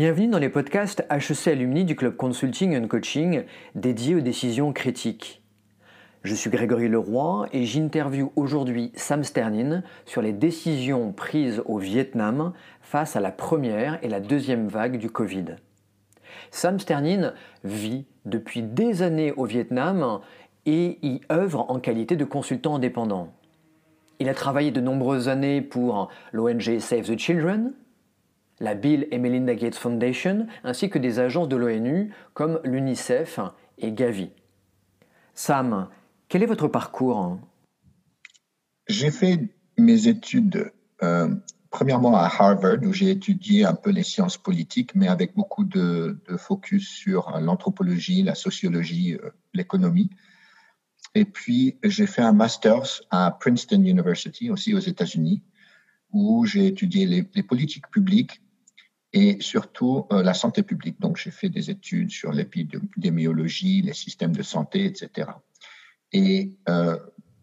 Bienvenue dans les podcasts HEC Alumni du Club Consulting and Coaching dédié aux décisions critiques. Je suis Grégory Leroy et j'interviewe aujourd'hui Sam Sternin sur les décisions prises au Vietnam face à la première et la deuxième vague du Covid. Sam Sternin vit depuis des années au Vietnam et y œuvre en qualité de consultant indépendant. Il a travaillé de nombreuses années pour l'ONG Save the Children, la Bill et Melinda Gates Foundation, ainsi que des agences de l'ONU comme l'UNICEF et Gavi. Sam, quel est votre parcours? J'ai fait mes études euh, premièrement à Harvard, où j'ai étudié un peu les sciences politiques, mais avec beaucoup de, focus sur l'anthropologie, la sociologie, euh, l'économie. Et puis, j'ai fait un master's à Princeton University, aussi aux États-Unis, où j'ai étudié les, politiques publiques et surtout euh, la santé publique. Donc, j'ai fait des études sur l'épidémiologie, les systèmes de santé, etc. Et euh,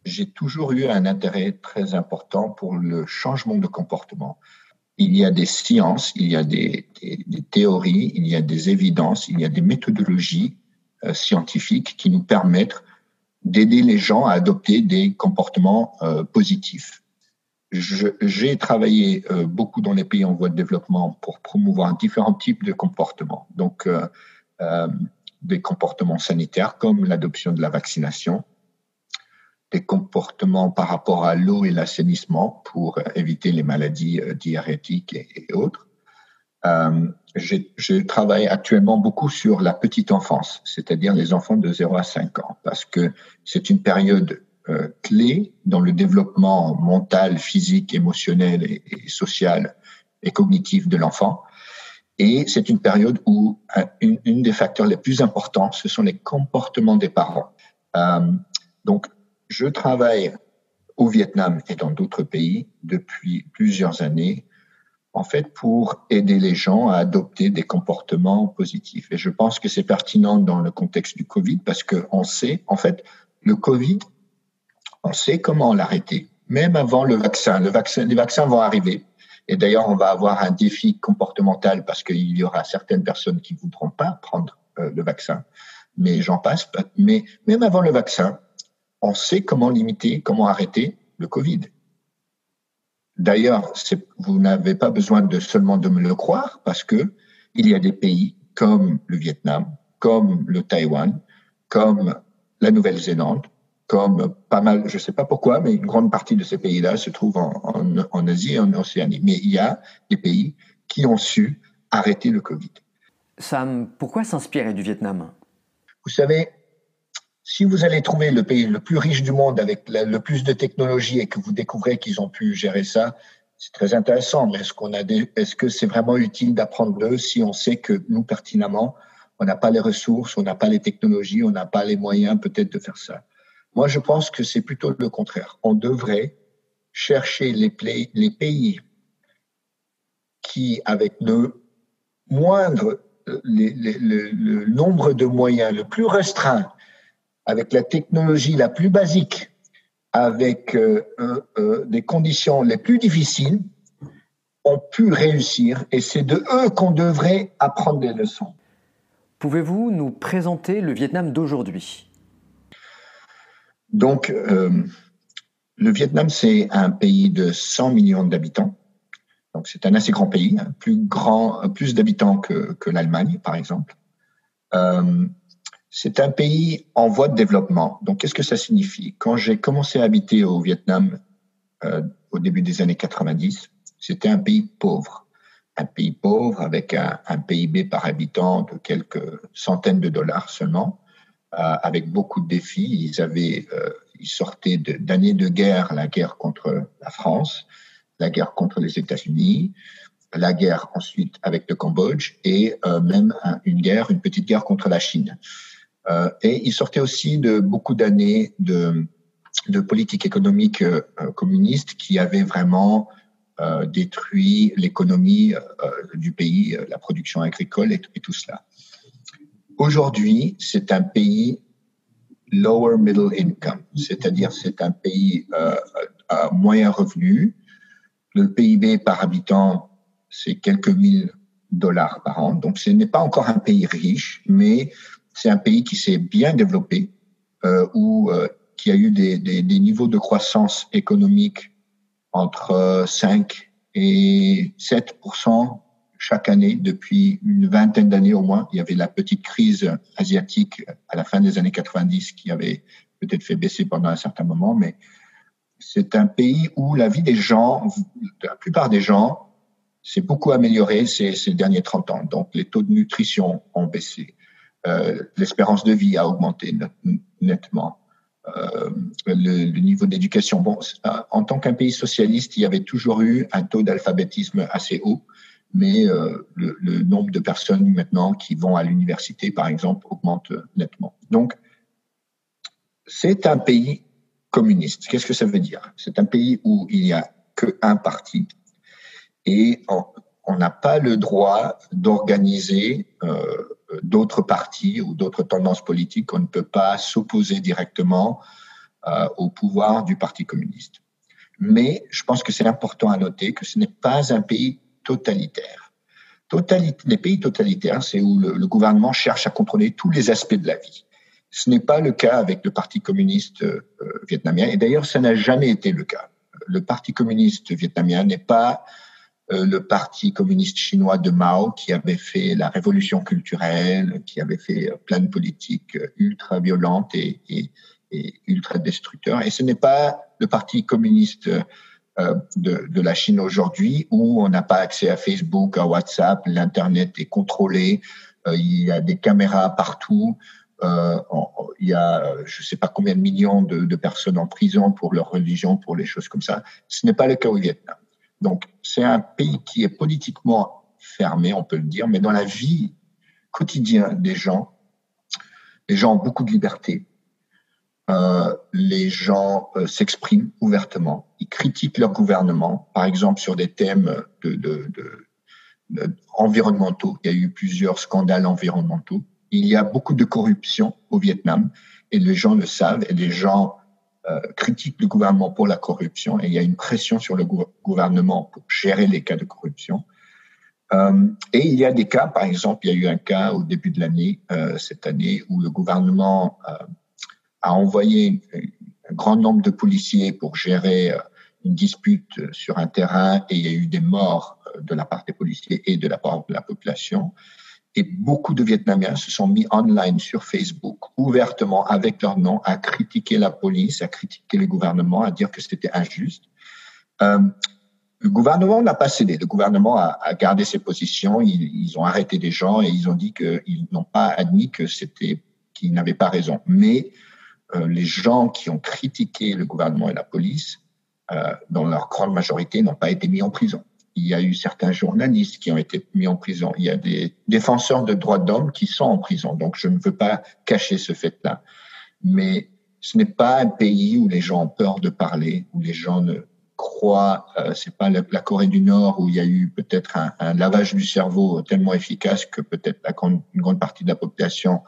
j'ai toujours eu un intérêt très important pour le changement de comportement. Il y a des sciences, il y a des, théories, il y a des évidences, il y a des méthodologies euh, scientifiques qui nous permettent d'aider les gens à adopter des comportements euh, positifs. J'ai travaillé euh, beaucoup dans les pays en voie de développement pour promouvoir différents types de comportements. Donc, des comportements sanitaires comme l'adoption de la vaccination, des comportements par rapport à l'eau et l'assainissement pour éviter les maladies euh, diarrhétiques et, autres. Euh, je travaille actuellement beaucoup sur la petite enfance, c'est-à-dire les enfants de 0 à 5 ans, parce que c'est une période euh, clé dans le développement mental, physique, émotionnel et, social et cognitif de l'enfant. Et c'est une période où une, une, des facteurs les plus importants, ce sont les comportements des parents. Euh, donc, je travaille au Vietnam et dans d'autres pays depuis plusieurs années, en fait, pour aider les gens à adopter des comportements positifs. Et je pense que c'est pertinent dans le contexte du Covid parce qu'on sait, en fait, le Covid, on sait comment l'arrêter, même avant le vaccin. Le vaccin, les vaccins vont arriver. Et d'ailleurs, on va avoir un défi comportemental parce qu'il y aura certaines personnes qui ne voudront pas prendre euh, le vaccin. Mais j'en passe. Mais même avant le vaccin, on sait comment limiter, comment arrêter le Covid. D'ailleurs, vous n'avez pas besoin de seulement de me le croire parce que il y a des pays comme le Vietnam, comme le Taïwan, comme la Nouvelle-Zélande, comme pas mal, je ne sais pas pourquoi, mais une grande partie de ces pays-là se trouvent en, Asie et en Océanie. Mais il y a des pays qui ont su arrêter le Covid. Sam, pourquoi s'inspirer du Vietnam? Vous savez, si vous allez trouver le pays le plus riche du monde avec le plus de technologies et que vous découvrez qu'ils ont pu gérer ça, c'est très intéressant. Mais est-ce qu'on a est-ce que c'est vraiment utile d'apprendre d'eux si on sait que nous pertinemment, on n'a pas les ressources, on n'a pas les technologies, on n'a pas les moyens peut-être de faire ça? Moi, je pense que c'est plutôt le contraire. On devrait chercher les, pays qui, avec le moindre, le nombre de moyens le plus restreint avec la technologie la plus basique, avec euh, euh, euh, des conditions les plus difficiles, ont pu réussir et c'est de eux qu'on devrait apprendre des leçons. Pouvez-vous nous présenter le Vietnam d'aujourd'hui? Donc, le Vietnam, c'est un pays de 100 millions d'habitants. Donc, c'est un assez grand pays, hein, plus grand, plus d'habitants que, l'Allemagne, par exemple. C'est un pays en voie de développement. Donc, qu'est-ce que ça signifie? Quand j'ai commencé à habiter au Vietnam euh, au début des années 90, c'était un pays pauvre. Un pays pauvre avec un, PIB par habitant de quelques centaines de dollars seulement, euh, avec beaucoup de défis. Ils avaient, euh, ils sortaient d'années de, guerre, la guerre contre la France, la guerre contre les États-Unis, la guerre ensuite avec le Cambodge et même une guerre, une petite guerre contre la Chine. Euh, et il sortait aussi de beaucoup d'années de, politique économique euh, communiste qui avait vraiment euh, détruit l'économie du pays, la production agricole et, tout cela. Aujourd'hui, c'est un pays lower middle income, c'est-à-dire c'est un pays à moyen revenu. Le PIB par habitant, c'est quelques mille dollars par an. Donc ce n'est pas encore un pays riche, mais c'est un pays qui s'est bien développé, euh, où euh, qui a eu des, des, des, niveaux de croissance économique entre 5 et 7 chaque année depuis une vingtaine d'années au moins. Il y avait la petite crise asiatique à la fin des années 90 qui avait peut-être fait baisser pendant un certain moment, mais c'est un pays où la vie des gens, la plupart des gens, s'est beaucoup améliorée ces, derniers 30 ans. Donc les taux de nutrition ont baissé, euh, l'espérance de vie a augmenté nettement. Euh, le, le, niveau d'éducation. Bon, en tant qu'un pays socialiste, il y avait toujours eu un taux d'alphabétisme assez haut, mais euh, le, nombre de personnes maintenant qui vont à l'université, par exemple, augmente nettement. Donc, c'est un pays communiste. Qu'est-ce que ça veut dire? C'est un pays où il n'y a qu'un parti et on n'a pas le droit d'organiser euh, d'autres partis ou d'autres tendances politiques. On ne peut pas s'opposer directement euh, au pouvoir du Parti communiste. Mais je pense que c'est important à noter que ce n'est pas un pays totalitaire. les pays totalitaires, c'est où le, gouvernement cherche à contrôler tous les aspects de la vie. Ce n'est pas le cas avec le Parti communiste euh, vietnamien, et d'ailleurs, ça n'a jamais été le cas. Le Parti communiste vietnamien n'est pas euh, le Parti communiste chinois de Mao, qui avait fait la révolution culturelle, qui avait fait euh, plein de politiques ultra violentes et, et, et ultra destructeurs. Et ce n'est pas le Parti communiste de, de, la Chine aujourd'hui, où on n'a pas accès à Facebook, à WhatsApp, l'Internet est contrôlé, il y a des caméras partout. Euh, il y a, je ne sais pas combien de millions de, de, personnes en prison pour leur religion, pour les choses comme ça. Ce n'est pas le cas au Vietnam. Donc, c'est un pays qui est politiquement fermé, on peut le dire, mais dans la vie quotidienne des gens, les gens ont beaucoup de liberté. Euh, les gens euh, s'expriment ouvertement, ils critiquent leur gouvernement, par exemple sur des thèmes de, de, de, environnementaux. Il y a eu plusieurs scandales environnementaux. Il y a beaucoup de corruption au Vietnam et les gens le savent et les gens euh, critique le gouvernement pour la corruption et il y a une pression sur le gouvernement pour gérer les cas de corruption. Euh, et il y a des cas, par exemple, il y a eu un cas au début de l'année, euh, cette année, où le gouvernement euh, a envoyé un grand nombre de policiers pour gérer euh, une dispute sur un terrain et il y a eu des morts de la part des policiers et de la part de la population. Et beaucoup de Vietnamiens se sont mis online sur Facebook, ouvertement, avec leur nom, à critiquer la police, à critiquer le gouvernement, à dire que c'était injuste. Euh, le gouvernement n'a pas cédé. Le gouvernement a, gardé ses positions. Ils, ont arrêté des gens et ils ont dit qu'ils n'ont pas admis que c'était qu'ils n'avaient pas raison. Mais euh, les gens qui ont critiqué le gouvernement et la police, euh, dans leur grande majorité, n'ont pas été mis en prison il y a eu certains journalistes qui ont été mis en prison. Il y a des défenseurs de droits d'homme qui sont en prison. Donc, je ne veux pas cacher ce fait-là. Mais ce n'est pas un pays où les gens ont peur de parler, où les gens ne croient. Euh, c'est pas la, Corée du Nord où il y a eu peut-être un, lavage du cerveau tellement efficace que peut-être une grande partie de la population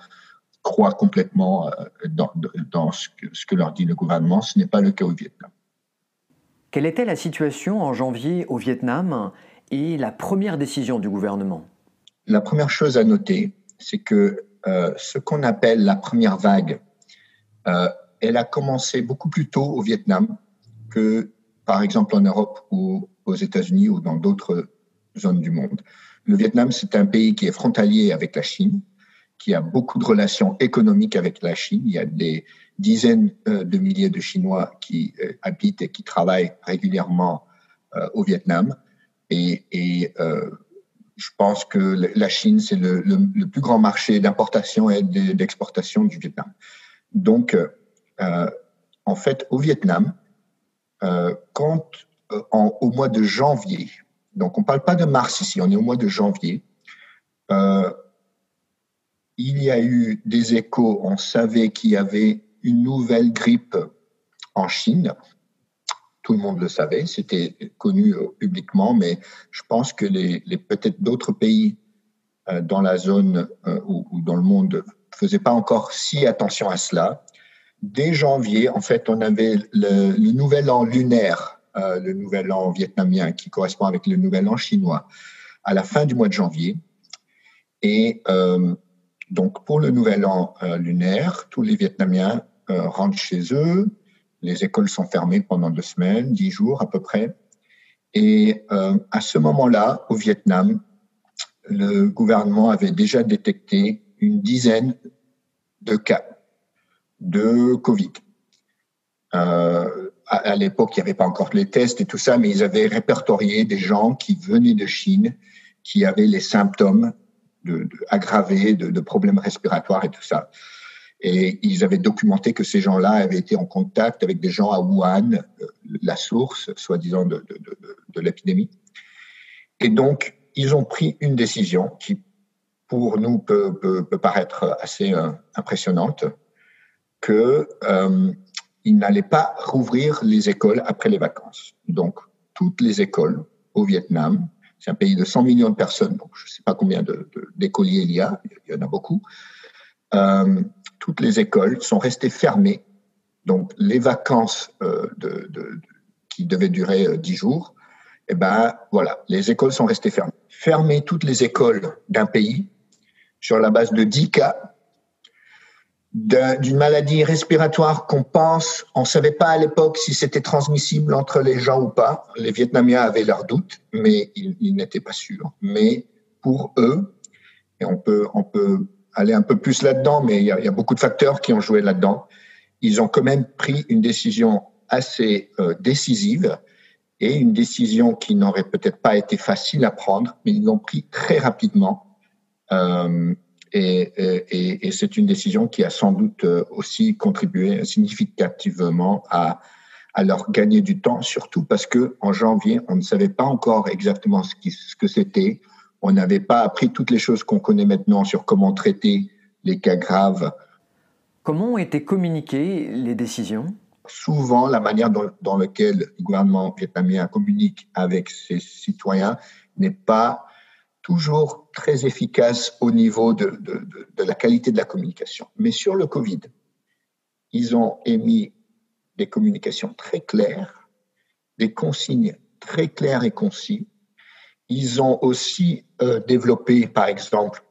croit complètement euh, dans, dans ce, que, ce que leur dit le gouvernement. Ce n'est pas le cas au Vietnam. Quelle était la situation en janvier au Vietnam et la première décision du gouvernement? La première chose à noter, c'est que euh, ce qu'on appelle la première vague, euh, elle a commencé beaucoup plus tôt au Vietnam que, par exemple, en Europe ou aux États-Unis ou dans d'autres zones du monde. Le Vietnam, c'est un pays qui est frontalier avec la Chine, qui a beaucoup de relations économiques avec la Chine. Il y a des dizaines euh, de milliers de Chinois qui euh, habitent et qui travaillent régulièrement euh, au Vietnam. Et, et je pense que la Chine, c'est le, plus grand marché d'importation et d'exportation du Vietnam. Donc, en fait, au Vietnam, quand en, au mois de janvier, donc on ne parle pas de mars ici, on est au mois de janvier, euh, il y a eu des échos, on savait qu'il y avait une nouvelle grippe en Chine. Tout le monde le savait, c'était connu euh, publiquement, mais je pense que les, peut-être d'autres pays euh, dans la zone euh, ou, dans le monde ne faisaient pas encore si attention à cela. Dès janvier, en fait, on avait le, nouvel an lunaire, le nouvel an vietnamien qui correspond avec le nouvel an chinois à la fin du mois de janvier. Et donc, pour le nouvel an lunaire, tous les Vietnamiens rentrent chez eux. Les écoles sont fermées pendant deux semaines, dix jours à peu près. Et à ce moment-là, au Vietnam, le gouvernement avait déjà détecté une dizaine de cas de Covid. Euh, à, l'époque, il n'y avait pas encore les tests et tout ça, mais ils avaient répertorié des gens qui venaient de Chine, qui avaient les symptômes de, aggravés de, problèmes respiratoires et tout ça. Et ils avaient documenté que ces gens-là avaient été en contact avec des gens à Wuhan, euh, la source, soi-disant, de, de l'épidémie. Et donc, ils ont pris une décision qui, pour nous, peut, paraître assez euh, impressionnante, que euh, n'allaient pas rouvrir les écoles après les vacances. Donc, toutes les écoles au Vietnam, c'est un pays de 100 millions de personnes, donc je ne sais pas combien d'écoliers il y a, il y en a beaucoup, euh, toutes les écoles sont restées fermées. Donc, les vacances euh, qui devaient durer 10 euh, jours, eh ben voilà, les écoles sont restées fermées. Fermer toutes les écoles d'un pays sur la base de 10 cas d'une maladie respiratoire qu'on pense, on ne savait pas à l'époque si c'était transmissible entre les gens ou pas. Les Vietnamiens avaient leurs doutes, mais ils, n'étaient pas sûrs. Mais pour eux, et on peut, on peut aller un peu plus là-dedans, mais il y, a, beaucoup de facteurs qui ont joué là-dedans. Ils ont quand même pris une décision assez euh, décisive et une décision qui n'aurait peut-être pas été facile à prendre, mais ils l'ont pris très rapidement. Euh, et, et, et c'est une décision qui a sans doute euh, aussi contribué significativement à, à leur gagner du temps, surtout parce que en janvier, on ne savait pas encore exactement ce, qui, ce que c'était. On n'avait pas appris toutes les choses qu'on connaît maintenant sur comment traiter les cas graves. Comment ont été communiquées les décisions? Souvent, la manière dont, dans laquelle le gouvernement vietnamien communique avec ses citoyens n'est pas toujours très efficace au niveau de, de, de, la qualité de la communication. Mais sur le Covid, ils ont émis des communications très claires, des consignes très claires et concis. Ils ont aussi euh, développé, par exemple,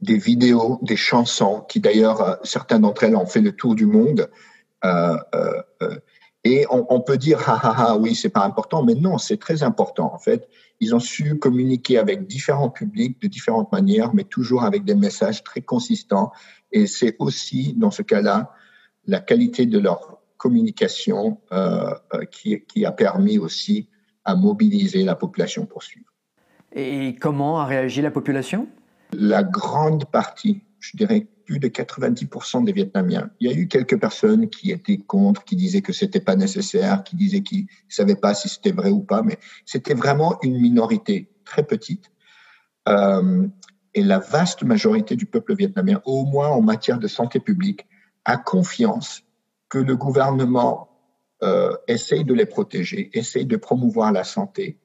des vidéos, des chansons, qui d'ailleurs, euh, certains d'entre elles ont fait le tour du monde. Euh, et on, on, peut dire, ah, ah, ah, oui, c'est pas important, mais non, c'est très important. En fait, ils ont su communiquer avec différents publics de différentes manières, mais toujours avec des messages très consistants. Et c'est aussi, dans ce cas-là, la qualité de leur communication euh, euh qui, qui a permis aussi à mobiliser la population pour suivre. Et comment a réagi la population? La grande partie, je dirais plus de 90% des Vietnamiens. Il y a eu quelques personnes qui étaient contre, qui disaient que c'était pas nécessaire, qui disaient qu'ils savaient pas si c'était vrai ou pas, mais c'était vraiment une minorité très petite. Euh, et la vaste majorité du peuple vietnamien, au moins en matière de santé publique, a confiance que le gouvernement euh, essaye de les protéger, essaye de promouvoir la santé,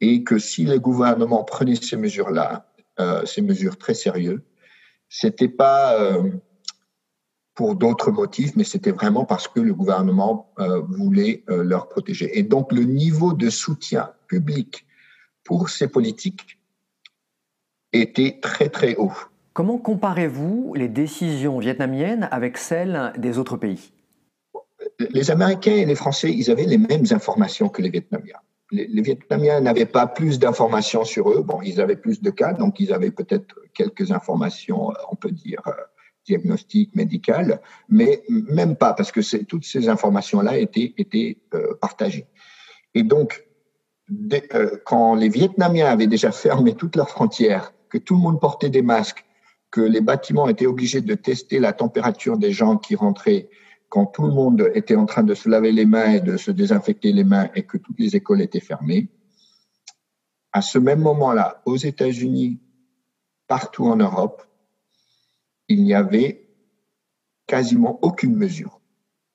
et que si le gouvernement prenait ces mesures-là, euh, ces mesures très sérieuses, c'était pas euh, pour d'autres motifs, mais c'était vraiment parce que le gouvernement euh, voulait euh, leur protéger. Et donc le niveau de soutien public pour ces politiques était très très haut. Comment comparez-vous les décisions vietnamiennes avec celles des autres pays? Les Américains et les Français, ils avaient les mêmes informations que les Vietnamiens les, Vietnamiens n'avaient pas plus d'informations sur eux. Bon, ils avaient plus de cas, donc ils avaient peut-être quelques informations, on peut dire, euh, diagnostiques, médicales, mais même pas, parce que toutes ces informations-là étaient, euh, partagées. Et donc, euh, quand les Vietnamiens avaient déjà fermé toutes leurs frontières, que tout le monde portait des masques, que les bâtiments étaient obligés de tester la température des gens qui rentraient, quand tout le monde était en train de se laver les mains et de se désinfecter les mains et que toutes les écoles étaient fermées, à ce même moment-là, aux États-Unis, partout en Europe, il n'y avait quasiment aucune mesure.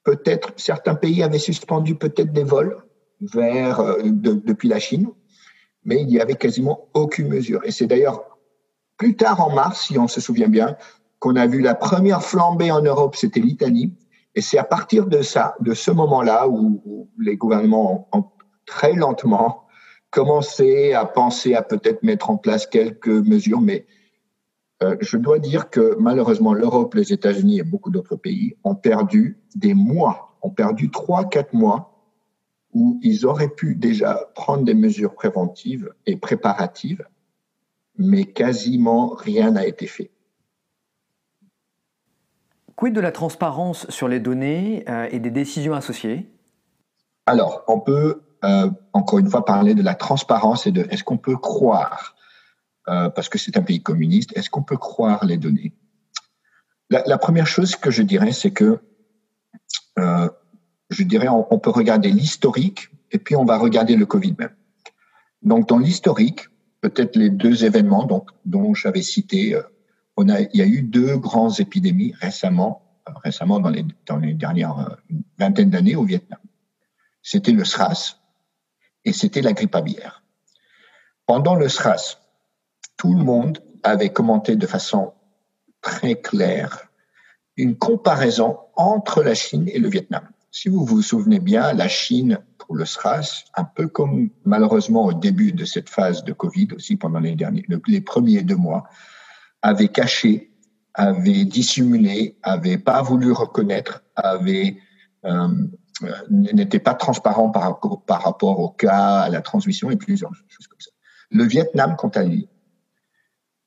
Peut-être certains pays avaient suspendu peut-être des vols vers euh, depuis la Chine, mais il n'y avait quasiment aucune mesure. Et c'est d'ailleurs plus tard en mars, si on se souvient bien, qu'on a vu la première flambée en Europe, c'était l'Italie, et c'est à partir de ça, de ce moment-là, où, les gouvernements ont, très lentement commencé à penser à peut-être mettre en place quelques mesures, mais euh, je dois dire que malheureusement, l'Europe, les États-Unis et beaucoup d'autres pays ont perdu des mois, ont perdu trois, quatre mois où ils auraient pu déjà prendre des mesures préventives et préparatives, mais quasiment rien n'a été fait. Quid de la transparence sur les données euh, et des décisions associées? Alors, on peut euh, encore une fois parler de la transparence et de est-ce qu'on peut croire, euh, parce que c'est un pays communiste, est-ce qu'on peut croire les données? La, première chose que je dirais, c'est que je dirais on, on peut regarder l'historique et puis on va regarder le Covid même. Donc, dans l'historique, peut-être les deux événements donc, dont j'avais cité on a, il y a eu deux grandes épidémies récemment, récemment dans les, dernières euh, vingtaine d'années au Vietnam. C'était le SRAS et c'était la grippe aviaire. Pendant le SRAS, tout le monde avait commenté de façon très claire une comparaison entre la Chine et le Vietnam. Si vous vous souvenez bien, la Chine, pour le SRAS, un peu comme malheureusement au début de cette phase de Covid aussi pendant les derniers, les premiers deux mois, avait caché, avait dissimulé, avait pas voulu reconnaître, avait euh, n'était pas transparent par, par rapport au cas, à la transmission et plusieurs choses comme ça. Le Vietnam, quant à lui,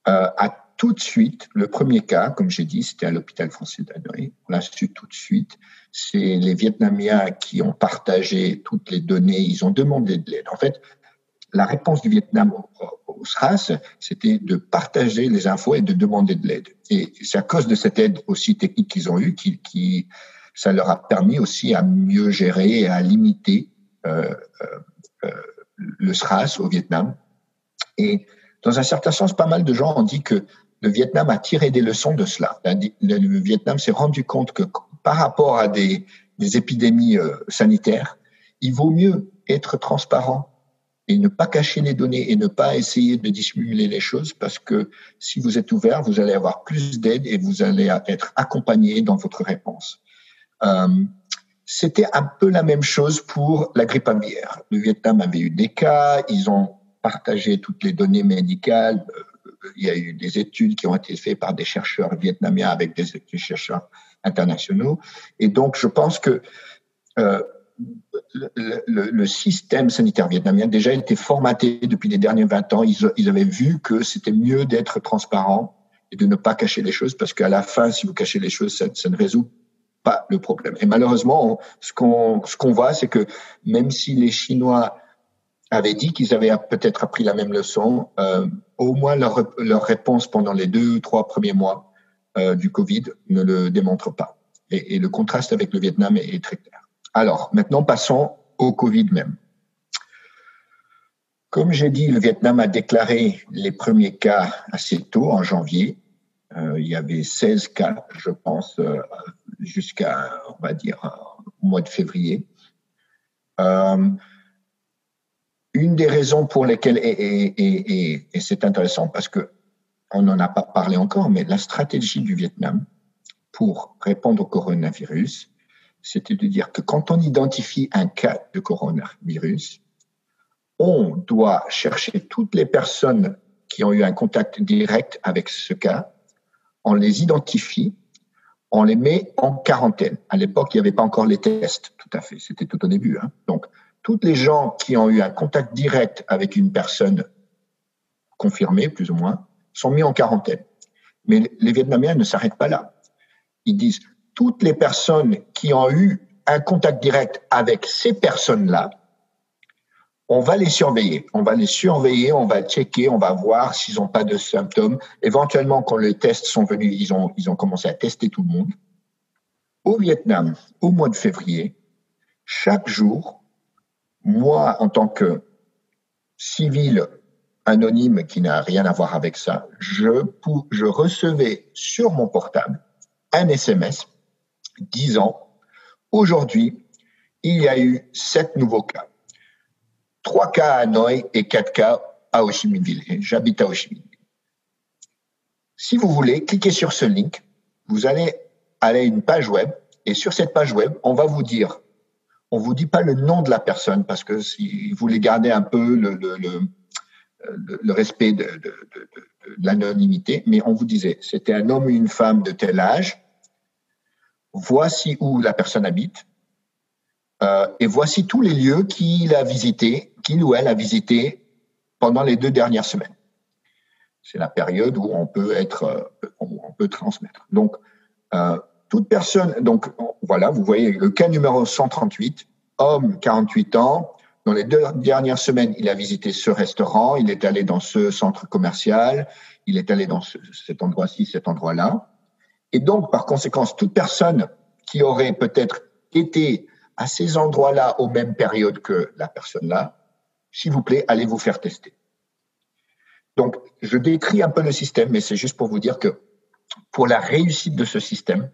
euh, a tout de suite, le premier cas, comme j'ai dit, c'était à l'hôpital français d'Hanoï. On l'a su tout de suite. C'est les Vietnamiens qui ont partagé toutes les données. Ils ont demandé de l'aide. En fait, la réponse du Vietnam au, SRAS, c'était de partager les infos et de demander de l'aide. Et c'est à cause de cette aide aussi technique qu'ils ont eue qui, ça leur a permis aussi à mieux gérer et à limiter euh, euh, euh le SRAS au Vietnam. Et dans un certain sens, pas mal de gens ont dit que le Vietnam a tiré des leçons de cela. Le Vietnam s'est rendu compte que par rapport à des, épidémies sanitaires, il vaut mieux être transparent et ne pas cacher les données et ne pas essayer de dissimuler les choses parce que si vous êtes ouvert, vous allez avoir plus d'aide et vous allez être accompagné dans votre réponse. Euh, C'était un peu la même chose pour la grippe aviaire. Le Vietnam avait eu des cas, ils ont partagé toutes les données médicales. Il y a eu des études qui ont été faites par des chercheurs vietnamiens avec des chercheurs internationaux. Et donc, je pense que euh, le, le, système sanitaire vietnamien déjà été formaté depuis les derniers 20 ans. Ils, ils avaient vu que c'était mieux d'être transparent et de ne pas cacher les choses parce qu'à la fin, si vous cachez les choses, ça, ça ne résout pas le problème. Et malheureusement, ce qu'on ce qu'on voit, c'est que même si les Chinois avaient dit qu'ils avaient peut-être appris la même leçon, euh, au moins leur, leur réponse pendant les deux ou trois premiers mois euh, du Covid ne le démontre pas. Et, et, le contraste avec le Vietnam est très clair. Alors, maintenant, passons au Covid même. Comme j'ai dit, le Vietnam a déclaré les premiers cas assez tôt, en janvier. Euh, il y avait 16 cas, je pense, euh, jusqu'à, on va dire, au mois de février. Euh, une des raisons pour lesquelles, et, c'est intéressant parce que on n'en a pas parlé encore, mais la stratégie du Vietnam pour répondre au coronavirus, c'était de dire que quand on identifie un cas de coronavirus, on doit chercher toutes les personnes qui ont eu un contact direct avec ce cas, on les identifie, on les met en quarantaine. À l'époque, il n'y avait pas encore les tests, tout à fait, c'était tout au début. Hein. Donc, toutes les gens qui ont eu un contact direct avec une personne confirmée, plus ou moins, sont mis en quarantaine. Mais les Vietnamiens ne s'arrêtent pas là. Ils disent, toutes les personnes qui ont eu un contact direct avec ces personnes-là, on va les surveiller. On va les surveiller, on va checker, on va voir s'ils n'ont pas de symptômes. Éventuellement, quand les tests sont venus, ils ont, ils ont commencé à tester tout le monde. Au Vietnam, au mois de février, chaque jour, moi, en tant que civil anonyme qui n'a rien à voir avec ça, je, je recevais sur mon portable un SMS ans, aujourd'hui, il y a eu sept nouveaux cas. Trois cas à Hanoï et quatre cas à Ho Chi Minh Ville. J'habite à Ho Chi Minh. Si vous voulez, cliquez sur ce link. Vous allez aller à une page web et sur cette page web, on va vous dire on vous dit pas le nom de la personne parce que si vous voulez garder un peu le, respect de, de l'anonymité, mais on vous disait, c'était un homme ou une femme de tel âge, voici où la personne habite, euh, et voici tous les lieux qu'il a visités, qu'il ou elle a visités pendant les deux dernières semaines. C'est la période où on peut être, euh, on peut transmettre. Donc, euh, toute personne, donc voilà, vous voyez le cas numéro 138, homme, 48 ans. Dans les deux dernières semaines, il a visité ce restaurant, il est allé dans ce centre commercial, il est allé dans ce, cet endroit-ci, cet endroit-là. Et donc, par conséquence, toute personne qui aurait peut-être été à ces endroits-là aux mêmes périodes que la personne-là, s'il vous plaît, allez vous faire tester. Donc, je décris un peu le système, mais c'est juste pour vous dire que pour la réussite de ce système,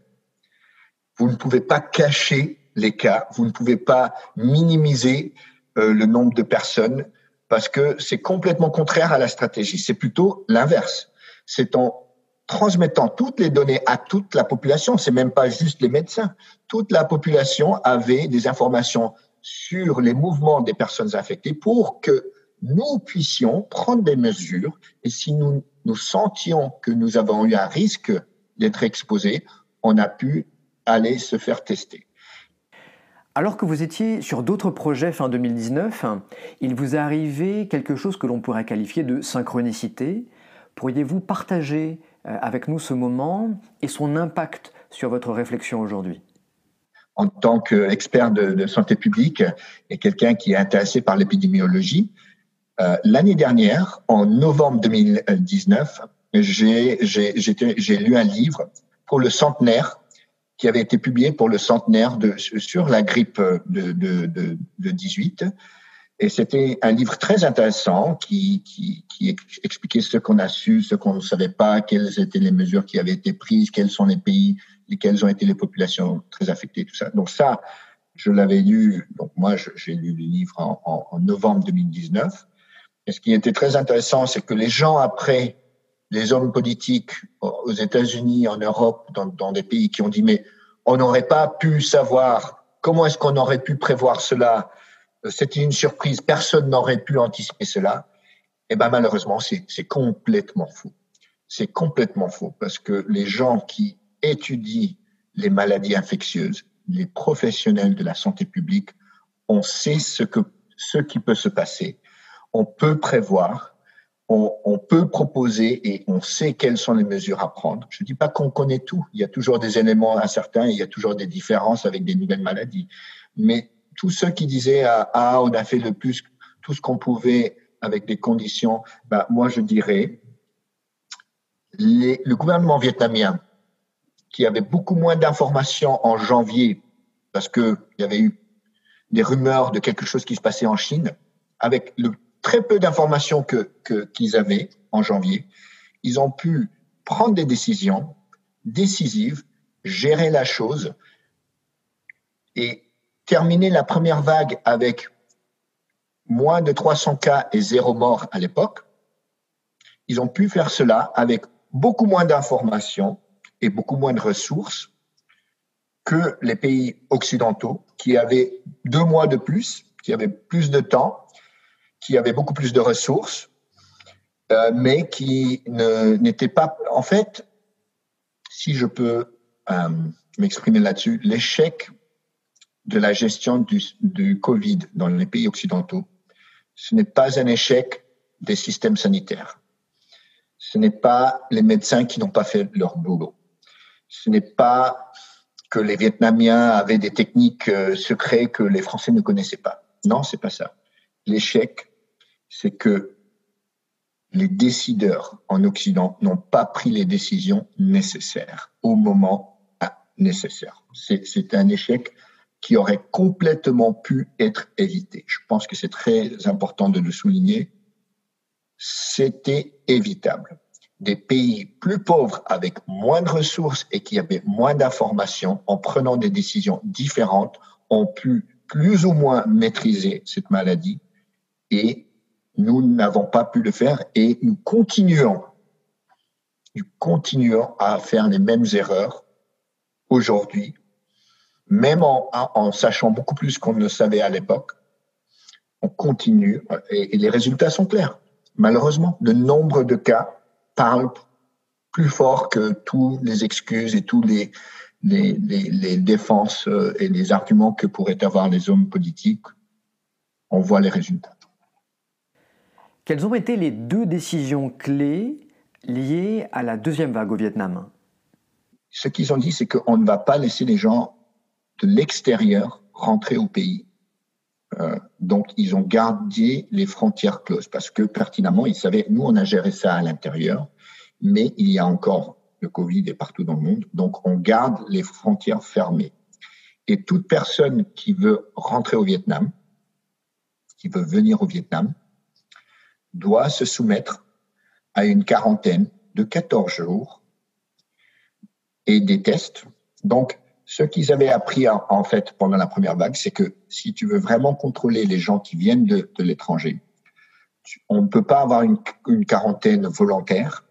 vous ne pouvez pas cacher les cas, vous ne pouvez pas minimiser euh, le nombre de personnes parce que c'est complètement contraire à la stratégie. C'est plutôt l'inverse. C'est en transmettant toutes les données à toute la population, c'est même pas juste les médecins, toute la population avait des informations sur les mouvements des personnes infectées pour que nous puissions prendre des mesures et si nous, nous sentions que nous avons eu un risque d'être exposés, on a pu aller se faire tester. Alors que vous étiez sur d'autres projets fin 2019, il vous est arrivé quelque chose que l'on pourrait qualifier de synchronicité. Pourriez-vous partager avec nous ce moment et son impact sur votre réflexion aujourd'hui. En tant qu'expert de, santé publique et quelqu'un qui est intéressé par l'épidémiologie, euh, l'année dernière, en novembre 2019, j'ai lu un livre pour le centenaire qui avait été publié pour le centenaire de, sur la grippe de, de, de, de 18 et c'était un livre très intéressant qui, expliquait ce qu'on a su, ce qu'on ne savait pas, quelles étaient les mesures qui avaient été prises, quels sont les pays, quelles ont été les populations très affectées, tout ça. Donc ça, je l'avais lu, donc moi j'ai lu le livre en, novembre 2019. Et ce qui était très intéressant, c'est que les gens après, les hommes politiques aux États-Unis, en Europe, dans des pays qui ont dit mais on n'aurait pas pu savoir comment est-ce qu'on aurait pu prévoir cela c'était une surprise, personne n'aurait pu anticiper cela. Et eh ben malheureusement, c'est complètement faux. C'est complètement faux parce que les gens qui étudient les maladies infectieuses, les professionnels de la santé publique, on sait ce que ce qui peut se passer. On peut prévoir, on, on peut proposer et on sait quelles sont les mesures à prendre. Je ne dis pas qu'on connaît tout. Il y a toujours des éléments incertains, il y a toujours des différences avec des nouvelles maladies. Mais tous ceux qui disaient ah, ah, on a fait le plus tout ce qu'on pouvait avec des conditions, bah, moi je dirais les, le gouvernement vietnamien qui avait beaucoup moins d'informations en janvier parce que il y avait eu des rumeurs de quelque chose qui se passait en Chine, avec le très peu d'informations que qu'ils avaient en janvier, ils ont pu prendre des décisions décisives, gérer la chose et terminer la première vague avec moins de 300 cas et zéro mort à l'époque, ils ont pu faire cela avec beaucoup moins d'informations et beaucoup moins de ressources que les pays occidentaux qui avaient deux mois de plus, qui avaient plus de temps, qui avaient beaucoup plus de ressources, euh, mais qui n'étaient pas... En fait, si je peux euh, m'exprimer là-dessus, l'échec de la gestion du, Covid dans les pays occidentaux, ce n'est pas un échec des systèmes sanitaires. Ce n'est pas les médecins qui n'ont pas fait leur boulot. Ce n'est pas que les Vietnamiens avaient des techniques euh, secrètes que les Français ne connaissaient pas. Non, c'est pas ça. L'échec, c'est que les décideurs en Occident n'ont pas pris les décisions nécessaires au moment nécessaire. C'est un échec qui aurait complètement pu être évité. Je pense que c'est très important de le souligner. C'était évitable. Des pays plus pauvres avec moins de ressources et qui avaient moins d'informations en prenant des décisions différentes ont pu plus ou moins maîtriser cette maladie et nous n'avons pas pu le faire et nous continuons, nous continuons à faire les mêmes erreurs aujourd'hui même en, sachant beaucoup plus qu'on ne savait à l'époque, on continue et, les résultats sont clairs. Malheureusement, le nombre de cas parle plus fort que toutes les excuses et tous les, les, défenses euh, et les arguments que pourraient avoir les hommes politiques. On voit les résultats. Quelles ont été les deux décisions clés liées à la deuxième vague au Vietnam? Ce qu'ils ont dit, c'est qu'on ne va pas laisser les gens de l'extérieur rentrer au pays. Euh, donc, ils ont gardé les frontières closes parce que pertinemment, ils savaient, nous, on a géré ça à l'intérieur, mais il y a encore le Covid est partout dans le monde, donc on garde les frontières fermées. Et toute personne qui veut rentrer au Vietnam, qui veut venir au Vietnam, doit se soumettre à une quarantaine de 14 jours et des tests. Donc, ce qu'ils avaient appris en, fait pendant la première vague, c'est que si tu veux vraiment contrôler les gens qui viennent de, l'étranger, on ne peut pas avoir une, quarantaine volontaire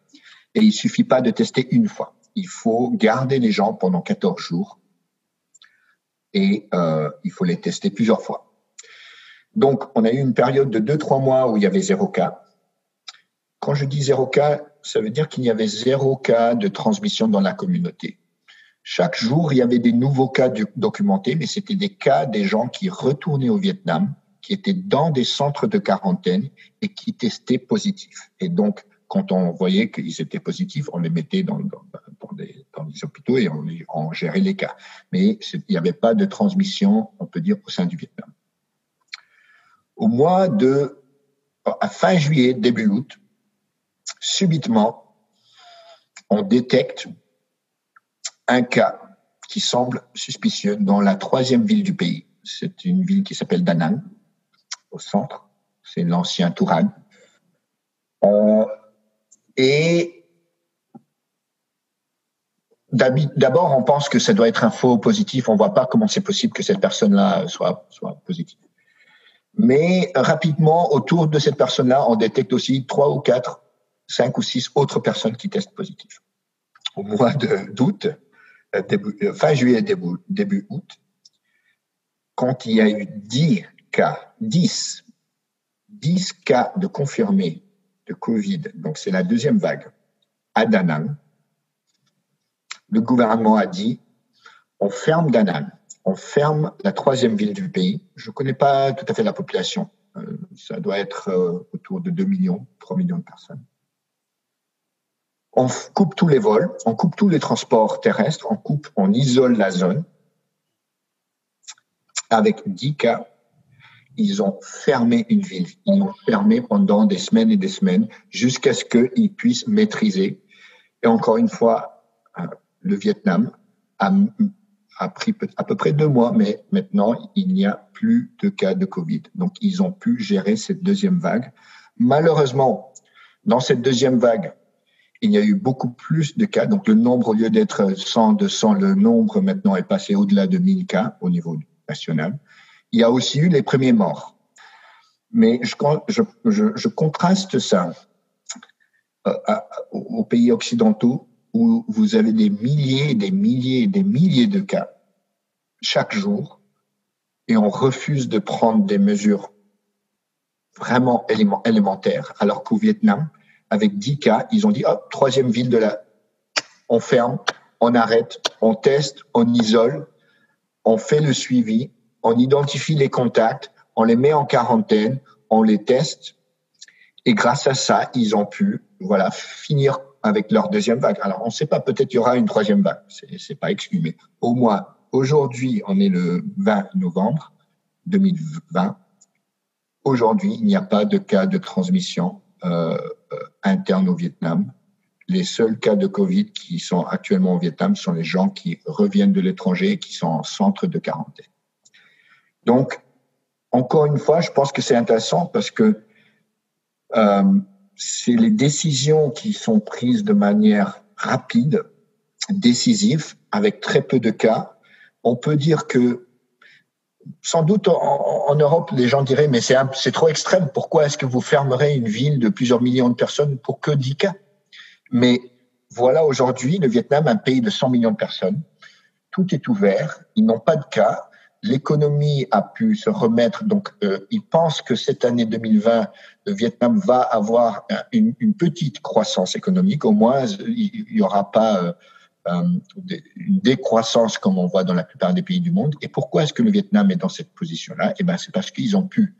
et il suffit pas de tester une fois. Il faut garder les gens pendant 14 jours et euh, il faut les tester plusieurs fois. Donc, on a eu une période de 2-3 mois où il y avait zéro cas. Quand je dis zéro cas, ça veut dire qu'il y avait zéro cas de transmission dans la communauté. Chaque jour, il y avait des nouveaux cas documentés, mais c'était des cas des gens qui retournaient au Vietnam, qui étaient dans des centres de quarantaine et qui testaient positifs. Et donc, quand on voyait qu'ils étaient positifs, on les mettait dans, des, hôpitaux et on, gérait les cas. Mais il n'y avait pas de transmission, on peut dire, au sein du Vietnam. Au mois de, à fin juillet, début août, subitement, on détecte un cas qui semble suspicieux dans la troisième ville du pays. C'est une ville qui s'appelle Da Nang, au centre. C'est l'ancien Touran. et d'abord, on pense que ça doit être un faux positif. On voit pas comment c'est possible que cette personne-là soit, soit positive. Mais rapidement, autour de cette personne-là, on détecte aussi trois ou quatre, cinq ou six autres personnes qui testent positif. Au mois d'août, euh, euh, fin juillet, début, août, quand il y a eu 10 cas, 10, 10 cas de confirmés de Covid, donc c'est la deuxième vague, à Danang, le gouvernement a dit on ferme Danang, on ferme la troisième ville du pays. Je ne connais pas tout à fait la population. Euh, ça doit être autour de 2 millions, 3 millions de personnes on coupe tous les vols, on coupe tous les transports terrestres, on coupe, on isole la zone. Avec 10 cas, ils ont fermé une ville. Ils l'ont fermé pendant des semaines et des semaines jusqu'à ce qu'ils puissent maîtriser. Et encore une fois, euh, le Vietnam a, pris à peu près deux mois, mais maintenant, il n'y a plus de cas de Covid. Donc, ils ont pu gérer cette deuxième vague. Malheureusement, dans cette deuxième vague, il y a eu beaucoup plus de cas. Donc, le nombre, au lieu d'être 100, 200, le nombre maintenant est passé au-delà de 1000 cas au niveau national. Il y a aussi eu les premiers morts. Mais je, je, je, contraste ça euh, aux pays occidentaux où vous avez des milliers, des milliers, des milliers de cas chaque jour et on refuse de prendre des mesures vraiment élémentaires, alors qu'au Vietnam, avec 10 cas. Ils ont dit, hop, troisième ville de la... On ferme, on arrête, on teste, on isole, on fait le suivi, on identifie les contacts, on les met en quarantaine, on les teste. Et grâce à ça, ils ont pu voilà, finir avec leur deuxième vague. Alors, on ne sait pas, peut-être il y aura une troisième vague. C'est pas exclu, mais au moins, aujourd'hui, on est le 20 novembre 2020. Aujourd'hui, il n'y a pas de cas de transmission euh, euh, interne au Vietnam. Les seuls cas de Covid qui sont actuellement au Vietnam sont les gens qui reviennent de l'étranger et qui sont en centre de quarantaine. Donc, encore une fois, je pense que c'est intéressant parce que euh, c'est les décisions qui sont prises de manière rapide, décisive, avec très peu de cas. On peut dire que sans doute en, Europe, les gens diraient mais c'est trop extrême. Pourquoi est-ce que vous fermerez une ville de plusieurs millions de personnes pour que 10 cas? Mais voilà aujourd'hui le Vietnam, un pays de 100 millions de personnes, tout est ouvert, ils n'ont pas de cas, l'économie a pu se remettre. Donc, euh, ils pensent que cette année 2020, le Vietnam va avoir une, petite croissance économique. Au moins, il n'y aura pas euh, une décroissance comme on voit dans la plupart des pays du monde. Et pourquoi est-ce que le Vietnam est dans cette position-là? Eh ben, c'est parce qu'ils ont pu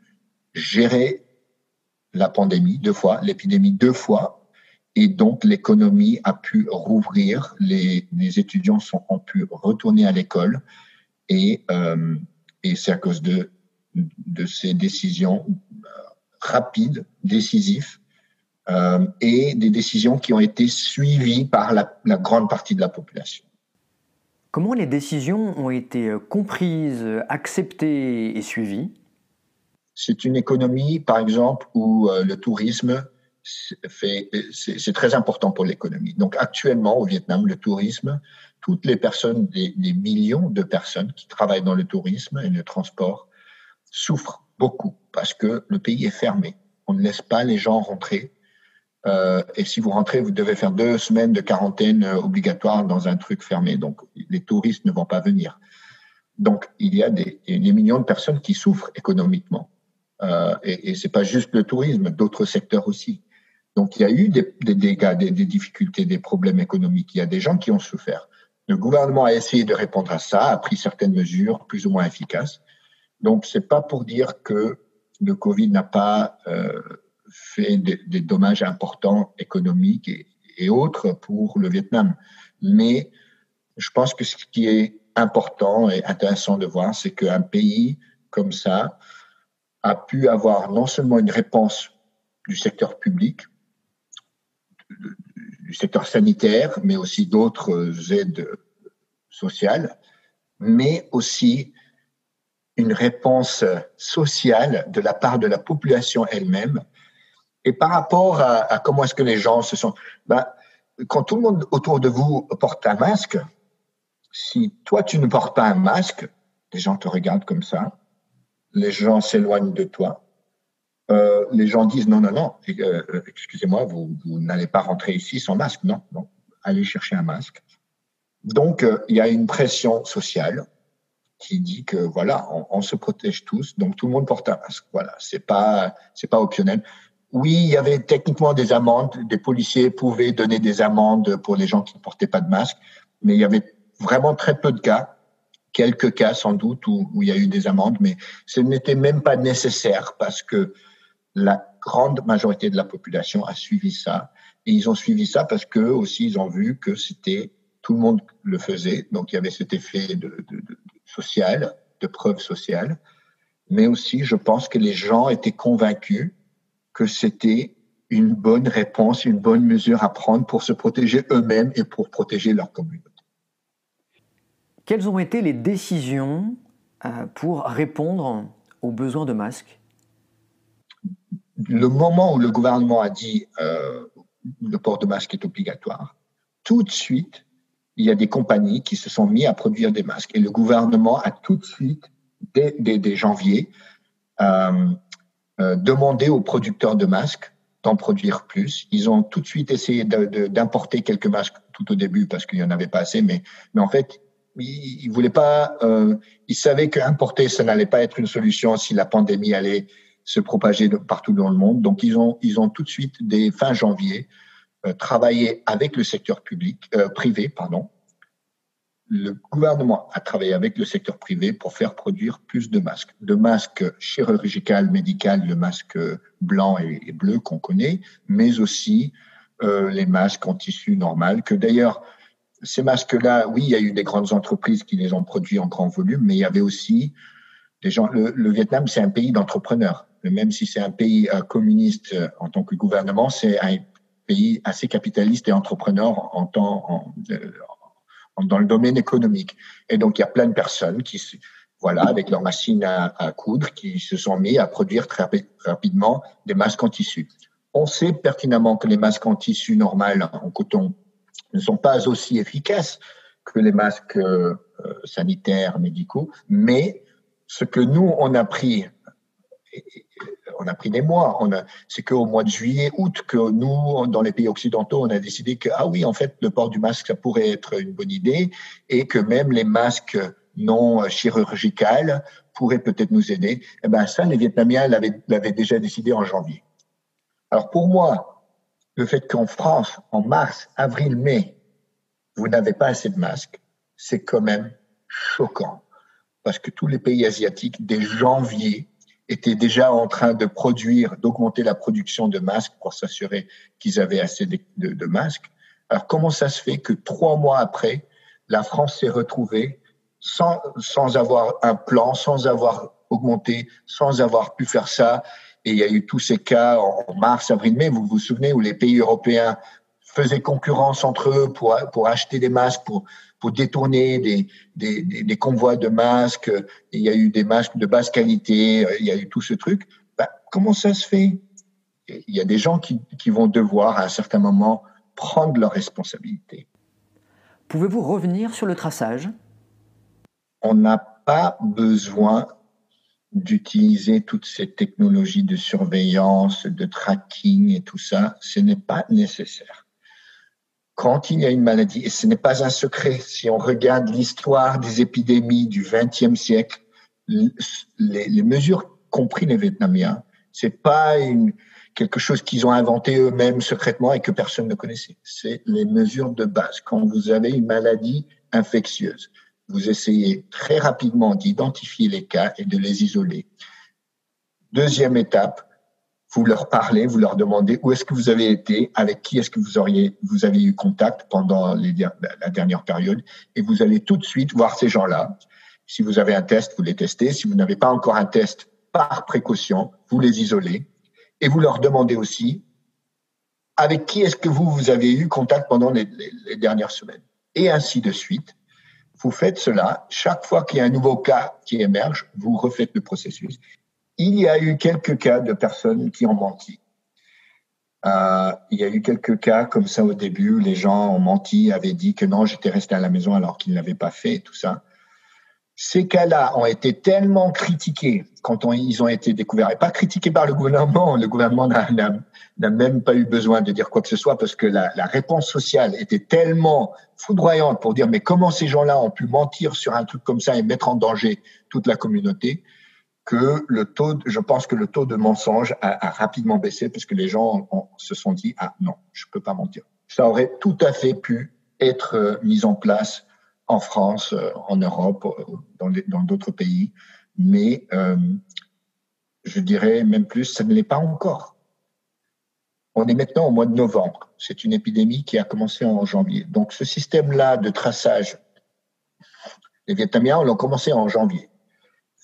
gérer la pandémie deux fois, l'épidémie deux fois, et donc l'économie a pu rouvrir, les, les étudiants sont, ont pu retourner à l'école, et, euh, et c'est à cause de, de ces décisions euh, rapides, décisives, euh, et des décisions qui ont été suivies par la, la, grande partie de la population. Comment les décisions ont été comprises, acceptées et suivies? C'est une économie, par exemple, où euh, le tourisme c'est très important pour l'économie. Donc actuellement au Vietnam, le tourisme toutes les personnes, des, millions de personnes qui travaillent dans le tourisme et le transport souffrent beaucoup parce que le pays est fermé. On ne laisse pas les gens rentrer. Euh, et si vous rentrez, vous devez faire deux semaines de quarantaine euh, obligatoire dans un truc fermé. Donc, les touristes ne vont pas venir. Donc, il y a des, millions de personnes qui souffrent économiquement. Euh, et, et c'est pas juste le tourisme, d'autres secteurs aussi. Donc, il y a eu des, dégâts, des, difficultés, des problèmes économiques. Il y a des gens qui ont souffert. Le gouvernement a essayé de répondre à ça, a pris certaines mesures plus ou moins efficaces. Donc, c'est pas pour dire que le Covid n'a pas fait des, dommages importants économiques et, autres pour le Vietnam. Mais je pense que ce qui est important et intéressant de voir, c'est qu'un pays comme ça a pu avoir non seulement une réponse du secteur public, du secteur sanitaire, mais aussi d'autres aides sociales, mais aussi une réponse sociale de la part de la population elle-même. Et par rapport à, comment est-ce que les gens se sont... Ben, quand tout le monde autour de vous porte un masque, si toi tu ne portes pas un masque, les gens te regardent comme ça, les gens s'éloignent de toi, euh, les gens disent non, non, non, euh, excusez-moi, vous, vous n'allez pas rentrer ici sans masque. Non, non, allez chercher un masque. Donc, euh, il y a une pression sociale qui dit que voilà, on, on, se protège tous, donc tout le monde porte un masque. Voilà, c'est pas c'est pas optionnel. Oui, il y avait techniquement des amendes, des policiers pouvaient donner des amendes pour les gens qui ne portaient pas de masque, mais il y avait vraiment très peu de cas, quelques cas sans doute où, il y a eu des amendes, mais ce n'était même pas nécessaire parce que la grande majorité de la population a suivi ça. Et ils ont suivi ça parce que aussi ils ont vu que c'était tout le monde le faisait. Donc il y avait cet effet de, de, de social, de preuve sociale. Mais aussi, je pense que les gens étaient convaincus que c'était une bonne réponse, une bonne mesure à prendre pour se protéger eux-mêmes et pour protéger leur communauté. Quelles ont été les décisions euh, pour répondre aux besoins de masques? Le moment où le gouvernement a dit euh, le port de masque est obligatoire, tout de suite, il y a des compagnies qui se sont mis à produire des masques. Et le gouvernement a tout de suite, dès, dès, dès janvier, euh, euh, demandé aux producteurs de masques d'en produire plus. Ils ont tout de suite essayé d'importer quelques masques tout au début parce qu'il n'y en avait pas assez, mais, mais en fait, ils, voulaient pas, euh, ils savaient qu'importer, ça n'allait pas être une solution si la pandémie allait se propager partout dans le monde. Donc, ils ont, ils ont tout de suite, dès fin janvier, euh, travaillé avec le secteur public, euh, privé, pardon. Le gouvernement a travaillé avec le secteur privé pour faire produire plus de masques, de masques chirurgicaux, médicaux, le masque blanc et, bleu qu'on connaît, mais aussi euh, les masques en tissu normal, que d'ailleurs, ces masques-là, oui, il y a eu des grandes entreprises qui les ont produits en grand volume, mais il y avait aussi des gens. Le, Vietnam, c'est un pays d'entrepreneurs même si c'est un pays euh, communiste euh, en tant que gouvernement, c'est un pays assez capitaliste et entrepreneur en euh, en, dans le domaine économique. Et donc, il y a plein de personnes qui, voilà, avec leur machine à, à coudre, qui se sont mis à produire très rapidement des masques en tissu. On sait pertinemment que les masques en tissu normal, en coton, ne sont pas aussi efficaces que les masques euh, sanitaires, médicaux, mais ce que nous, on a pris on a pris des mois. On a, c'est qu'au mois de juillet, août, que nous, dans les pays occidentaux, on a décidé que, ah oui, en fait, le port du masque, ça pourrait être une bonne idée et que même les masques non chirurgicaux pourraient peut-être nous aider. Eh ben, ça, les Vietnamiens l'avaient déjà décidé en janvier. Alors, pour moi, le fait qu'en France, en mars, avril, mai, vous n'avez pas assez de masques, c'est quand même choquant. Parce que tous les pays asiatiques, dès janvier, étaient déjà en train de produire, d'augmenter la production de masques pour s'assurer qu'ils avaient assez de, de, masques. Alors comment ça se fait que trois mois après, la France s'est retrouvée sans, sans avoir un plan, sans avoir augmenté, sans avoir pu faire ça? Et il y a eu tous ces cas en mars, avril, mai, vous vous souvenez, où les pays européens faisaient concurrence entre eux pour, pour acheter des masques, pour, pour détourner des, des, des, convois de masques. Il y a eu des masques de basse qualité, il y a eu tout ce truc. Bah, comment ça se fait? Il y a des gens qui, qui vont devoir, à un certain moment, prendre leurs responsabilités. Pouvez-vous revenir sur le traçage? On n'a pas besoin d'utiliser toutes ces technologies de surveillance, de tracking et tout ça. Ce n'est pas nécessaire quand il y a une maladie, et ce n'est pas un secret, si on regarde l'histoire des épidémies du XXe siècle, les, les, mesures compris les Vietnamiens, c'est pas quelque chose qu'ils ont inventé eux-mêmes secrètement et que personne ne connaissait. C'est les mesures de base. Quand vous avez une maladie infectieuse, vous essayez très rapidement d'identifier les cas et de les isoler. Deuxième étape, vous leur parlez, vous leur demandez où est-ce que vous avez été, avec qui est-ce que vous auriez, vous avez eu contact pendant la dernière période, et vous allez tout de suite voir ces gens-là. Si vous avez un test, vous les testez. Si vous n'avez pas encore un test, par précaution, vous les isolez, et vous leur demandez aussi avec qui est-ce que vous, vous avez eu contact pendant les, les dernières semaines, et ainsi de suite. Vous faites cela. Chaque fois qu'il y a un nouveau cas qui émerge, vous refaites le processus il y a eu quelques cas de personnes qui ont menti. Euh, il y a eu quelques cas comme ça au début, les gens ont menti, avaient dit que non, j'étais resté à la maison alors qu'ils ne l'avaient pas fait, tout ça. Ces cas-là ont été tellement critiqués quand ils ont été découverts, et pas critiqués par le gouvernement. Le gouvernement n'a même pas eu besoin de dire quoi que ce soit parce que la, la réponse sociale était tellement foudroyante pour dire mais comment ces gens-là ont pu mentir sur un truc comme ça et mettre en danger toute la communauté? Que le taux, je pense que le taux de mensonge a, rapidement baissé parce que les gens se sont dit ah non, je peux pas mentir. Ça aurait tout à fait pu être euh, mis en place en France, euh, en Europe, euh, dans d'autres pays, mais je dirais même plus, ça ne l'est pas encore. On est maintenant au mois de novembre. C'est une épidémie qui a commencé en janvier. Donc ce système-là de traçage, les Vietnamiens l'ont commencé en janvier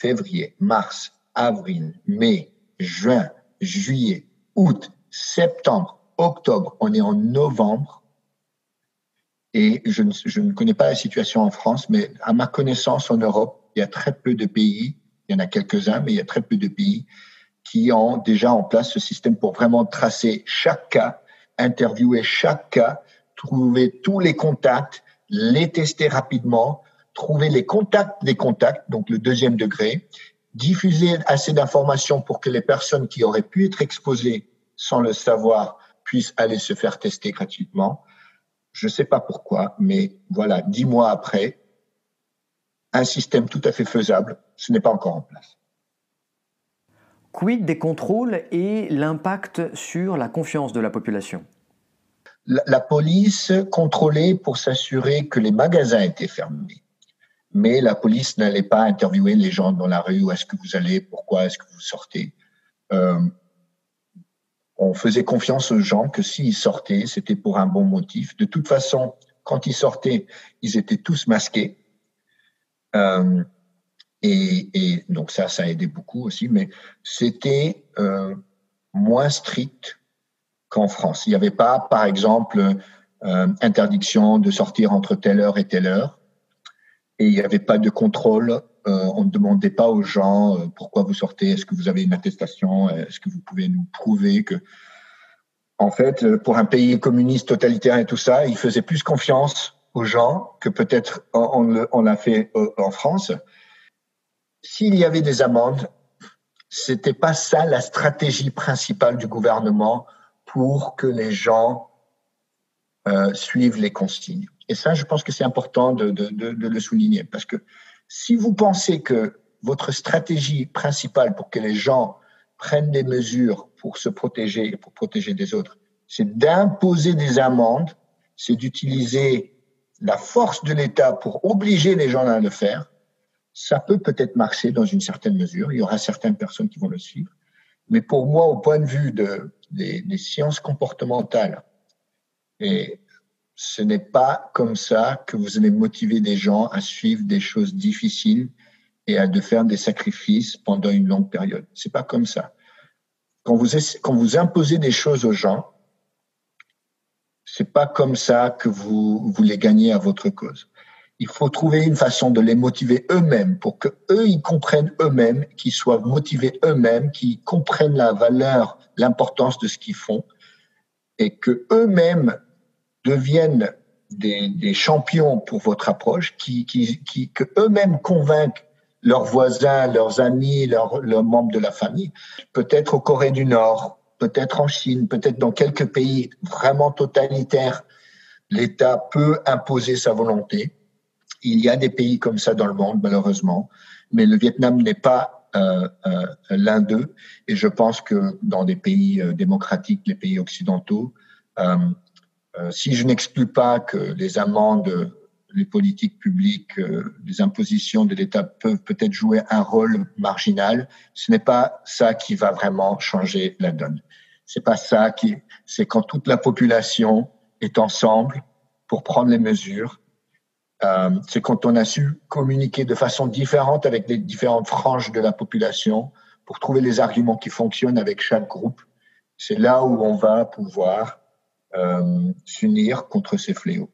février, mars, avril, mai, juin, juillet, août, septembre, octobre, on est en novembre. Et je ne, je ne, connais pas la situation en France, mais à ma connaissance en Europe, il y a très peu de pays, il y en a quelques-uns, mais il y a très peu de pays qui ont déjà en place ce système pour vraiment tracer chaque cas, interviewer chaque cas, trouver tous les contacts, les tester rapidement, trouver les contacts des contacts, donc le deuxième degré, diffuser assez d'informations pour que les personnes qui auraient pu être exposées sans le savoir puissent aller se faire tester gratuitement. Je ne sais pas pourquoi, mais voilà, dix mois après, un système tout à fait faisable, ce n'est pas encore en place. Quid des contrôles et l'impact sur la confiance de la population? La, la police contrôlait pour s'assurer que les magasins étaient fermés mais la police n'allait pas interviewer les gens dans la rue où est-ce que vous allez, pourquoi est-ce que vous sortez. Euh, on faisait confiance aux gens que s'ils sortaient, c'était pour un bon motif. De toute façon, quand ils sortaient, ils étaient tous masqués. Euh, et, et, donc ça, ça aidait beaucoup aussi, mais c'était euh, moins strict qu'en France. Il n'y avait pas, par exemple, euh, interdiction de sortir entre telle heure et telle heure et il n'y avait pas de contrôle. Euh, on ne demandait pas aux gens euh, pourquoi vous sortez, est-ce que vous avez une attestation, est-ce que vous pouvez nous prouver que, en fait, euh, pour un pays communiste totalitaire et tout ça, il faisait plus confiance aux gens que peut-être on, l'a fait en France. S'il y avait des amendes, c'était pas ça la stratégie principale du gouvernement pour que les gens suivent les consignes. Et ça, je pense que c'est important de, le souligner parce que si vous pensez que votre stratégie principale pour que les gens prennent des mesures pour se protéger et pour protéger des autres, c'est d'imposer des amendes, c'est d'utiliser la force de l'État pour obliger les gens à le faire, ça peut peut-être marcher dans une certaine mesure. Il y aura certaines personnes qui vont le suivre. Mais pour moi, au point de vue de, des, des sciences comportementales, et ce n'est pas comme ça que vous allez motiver des gens à suivre des choses difficiles et à de faire des sacrifices pendant une longue période. C'est pas comme ça. Quand vous, quand vous imposez des choses aux gens, c'est pas comme ça que vous, vous les gagnez à votre cause. Il faut trouver une façon de les motiver eux-mêmes pour que eux ils comprennent eux-mêmes, qu'ils soient motivés eux-mêmes, qu'ils comprennent la valeur, l'importance de ce qu'ils font et que eux-mêmes deviennent des, des, champions pour votre approche, qui, qui, qui eux-mêmes convainquent leurs voisins, leurs amis, leurs, leurs membres de la famille, peut-être au Corée du Nord, peut-être en Chine, peut-être dans quelques pays vraiment totalitaires, l'État peut imposer sa volonté. Il y a des pays comme ça dans le monde, malheureusement, mais le Vietnam n'est pas euh, euh, l'un d'eux. Et je pense que dans des pays euh, démocratiques, les pays occidentaux, euh, si je n'exclus pas que les amendes les politiques publiques, euh, les impositions de l'État peuvent peut-être jouer un rôle marginal. Ce n'est pas ça qui va vraiment changer la donne. C'est pas ça qui, c'est quand toute la population est ensemble pour prendre les mesures. Euh, c'est quand on a su communiquer de façon différente avec les différentes franges de la population pour trouver les arguments qui fonctionnent avec chaque groupe. C'est là où on va pouvoir euh, s'unir contre ces fléaux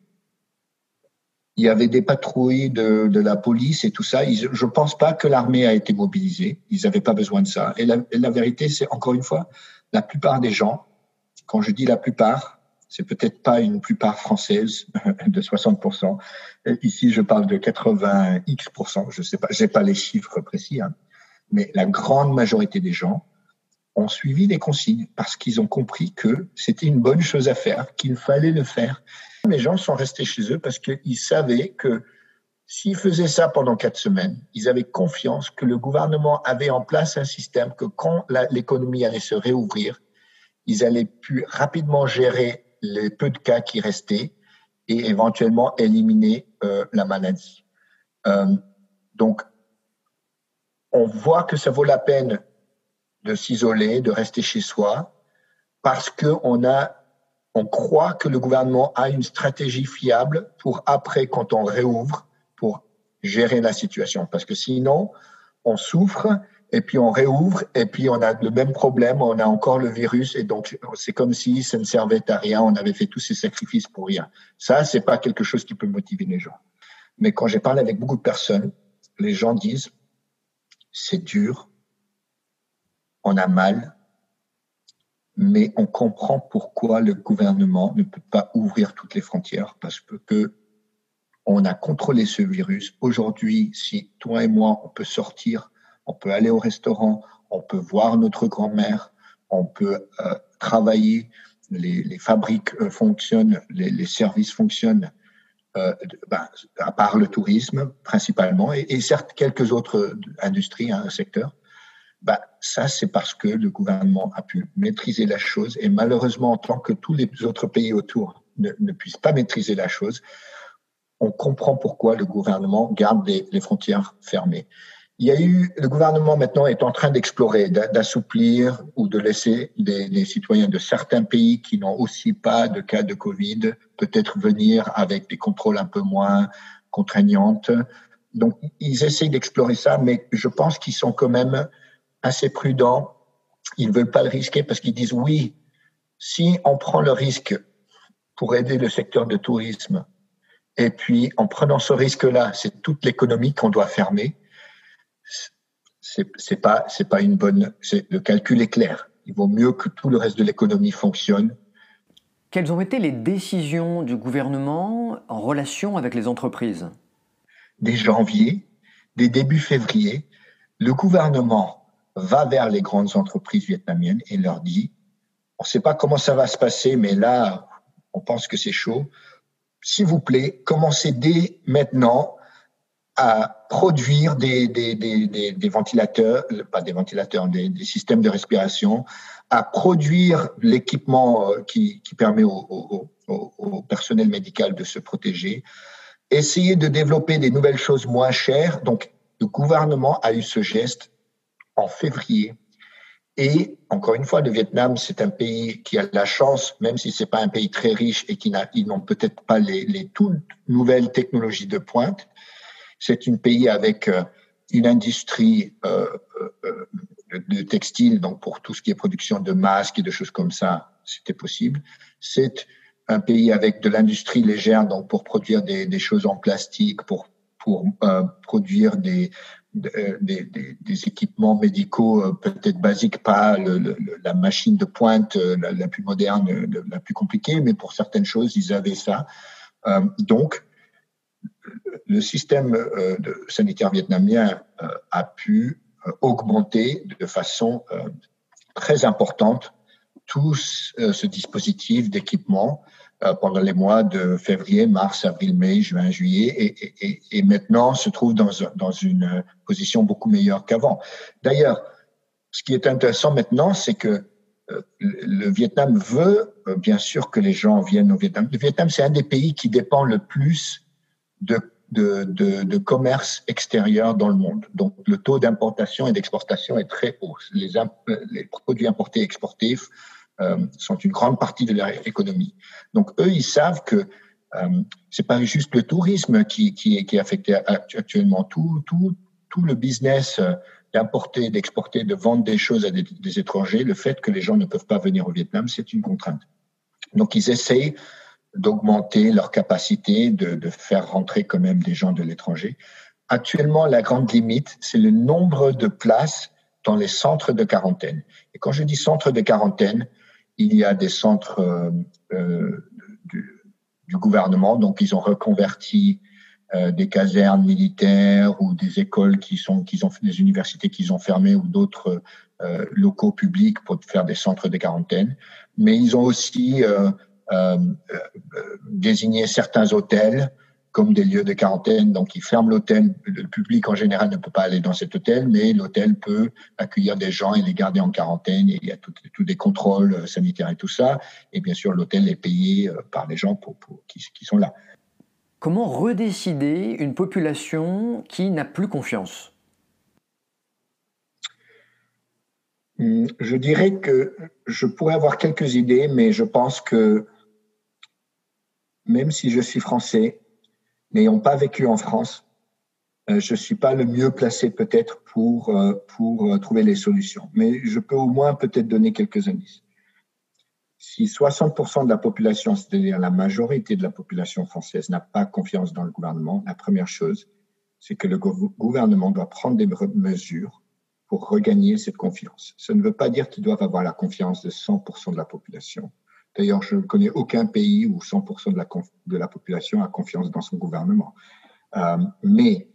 il y avait des patrouilles de, de, la police et tout ça. Je pense pas que l'armée a été mobilisée. Ils n'avaient pas besoin de ça. Et la, la vérité, c'est encore une fois, la plupart des gens, quand je dis la plupart, c'est peut-être pas une plupart française de 60%. Ici, je parle de 80x%. Je sais pas, j'ai pas les chiffres précis, hein. mais la grande majorité des gens ont suivi les consignes parce qu'ils ont compris que c'était une bonne chose à faire, qu'il fallait le faire les gens sont restés chez eux parce qu'ils savaient que s'ils faisaient ça pendant quatre semaines, ils avaient confiance que le gouvernement avait en place un système que quand l'économie allait se réouvrir, ils allaient pu rapidement gérer les peu de cas qui restaient et éventuellement éliminer euh, la maladie. Euh, donc, on voit que ça vaut la peine de s'isoler, de rester chez soi, parce qu'on a on croit que le gouvernement a une stratégie fiable pour après, quand on réouvre, pour gérer la situation. Parce que sinon, on souffre et puis on réouvre et puis on a le même problème, on a encore le virus et donc c'est comme si ça ne servait à rien, on avait fait tous ces sacrifices pour rien. Ça, c'est pas quelque chose qui peut motiver les gens. Mais quand j'ai parlé avec beaucoup de personnes, les gens disent c'est dur, on a mal, mais on comprend pourquoi le gouvernement ne peut pas ouvrir toutes les frontières parce que on a contrôlé ce virus. Aujourd'hui, si toi et moi, on peut sortir, on peut aller au restaurant, on peut voir notre grand-mère, on peut euh, travailler, les, fabriques euh, fonctionnent, les, services fonctionnent, euh, ben, à part le tourisme principalement, et, certes quelques autres industries, un hein, secteurs bah, ça, c'est parce que le gouvernement a pu maîtriser la chose et malheureusement, en tant que tous les autres pays autour ne, puissent pas maîtriser la chose, on comprend pourquoi le gouvernement garde les, frontières fermées. Il y a eu, le gouvernement maintenant est en train d'explorer, d'assouplir ou de laisser les, les, citoyens de certains pays qui n'ont aussi pas de cas de Covid peut-être venir avec des contrôles un peu moins contraignantes. Donc, ils essayent d'explorer ça, mais je pense qu'ils sont quand même assez prudents. Ils ne veulent pas le risquer parce qu'ils disent oui, si on prend le risque pour aider le secteur de tourisme, et puis en prenant ce risque-là, c'est toute l'économie qu'on doit fermer, c'est pas c'est pas une bonne. Le calcul est clair. Il vaut mieux que tout le reste de l'économie fonctionne. Quelles ont été les décisions du gouvernement en relation avec les entreprises? Dès janvier, dès début février, le gouvernement va vers les grandes entreprises vietnamiennes et leur dit, on ne sait pas comment ça va se passer, mais là, on pense que c'est chaud. S'il vous plaît, commencez dès maintenant à produire des, des, des, des, ventilateurs, pas des ventilateurs, des, systèmes de respiration, à produire l'équipement euh, qui, qui permet au, au, au, personnel médical de se protéger, essayer de développer des nouvelles choses moins chères. Donc, le gouvernement a eu ce geste en février. Et encore une fois, le Vietnam, c'est un pays qui a la chance, même si c'est pas un pays très riche et qui n'ont peut-être pas les, toutes nouvelles technologies de pointe, c'est un pays avec euh, une industrie euh, euh, de textile, donc pour tout ce qui est production de masques et de choses comme ça, c'était possible. C'est un pays avec de l'industrie légère, donc pour produire des, choses en plastique, pour pour produire des, des, des, équipements médicaux euh, peut-être basiques, pas la machine de pointe la, la, plus moderne, la plus compliquée, mais pour certaines choses, ils avaient ça. donc, le système euh, sanitaire vietnamien euh, a pu euh, augmenter de façon très importante tout ce dispositif d'équipement pendant les mois de février, mars, avril, mai, juin, juillet, et, et, et maintenant se trouve dans, dans une position beaucoup meilleure qu'avant. D'ailleurs, ce qui est intéressant maintenant, c'est que le Vietnam veut bien sûr que les gens viennent au Vietnam. Le Vietnam, c'est un des pays qui dépend le plus de, de, de, de, commerce extérieur dans le monde. Donc, le taux d'importation et d'exportation est très haut. Les, les produits importés et exportés euh, sont une grande partie de leur économie. Donc, eux, ils savent que euh, c'est pas juste le tourisme qui, est affecté actuellement. Tout, le business euh, d'importer, d'exporter, de vendre des choses à des, étrangers, le fait que les gens ne peuvent pas venir au Vietnam, c'est une contrainte. Donc, ils essayent d'augmenter leur capacité de, de, faire rentrer quand même des gens de l'étranger. Actuellement, la grande limite, c'est le nombre de places dans les centres de quarantaine. Et quand je dis centres de quarantaine, il y a des centres euh, euh du, du, gouvernement, donc ils ont reconverti euh, des casernes militaires ou des écoles qui sont, qui ont des universités qu'ils ont fermées ou d'autres locaux publics pour faire des centres de quarantaine. Mais ils ont aussi euh, euh, désigner certains hôtels comme des lieux de quarantaine. Donc, ils ferment l'hôtel. Le public, en général, ne peut pas aller dans cet hôtel, mais l'hôtel peut accueillir des gens et les garder en quarantaine. Et il y a tous des contrôles euh, sanitaires et tout ça. Et bien sûr, l'hôtel est payé par les gens pour, pour qui, qui, sont là. Comment redécider une population qui n'a plus confiance? Hum, Je dirais que je pourrais avoir quelques idées, mais je pense que même si je suis français, n'ayant pas vécu en France, euh, je suis pas le mieux placé peut-être pour euh, pour euh, trouver les solutions. Mais je peux au moins peut-être donner quelques indices. Si 60% de la population, c'est-à-dire la majorité de la population française, n'a pas confiance dans le gouvernement, la première chose, c'est que le gouvernement doit prendre des mesures pour regagner cette confiance. Ça ne veut pas dire qu'ils doivent avoir la confiance de 100% de la population, D'ailleurs, je ne connais aucun pays où 100% de la, population a confiance dans son gouvernement. Euh, mais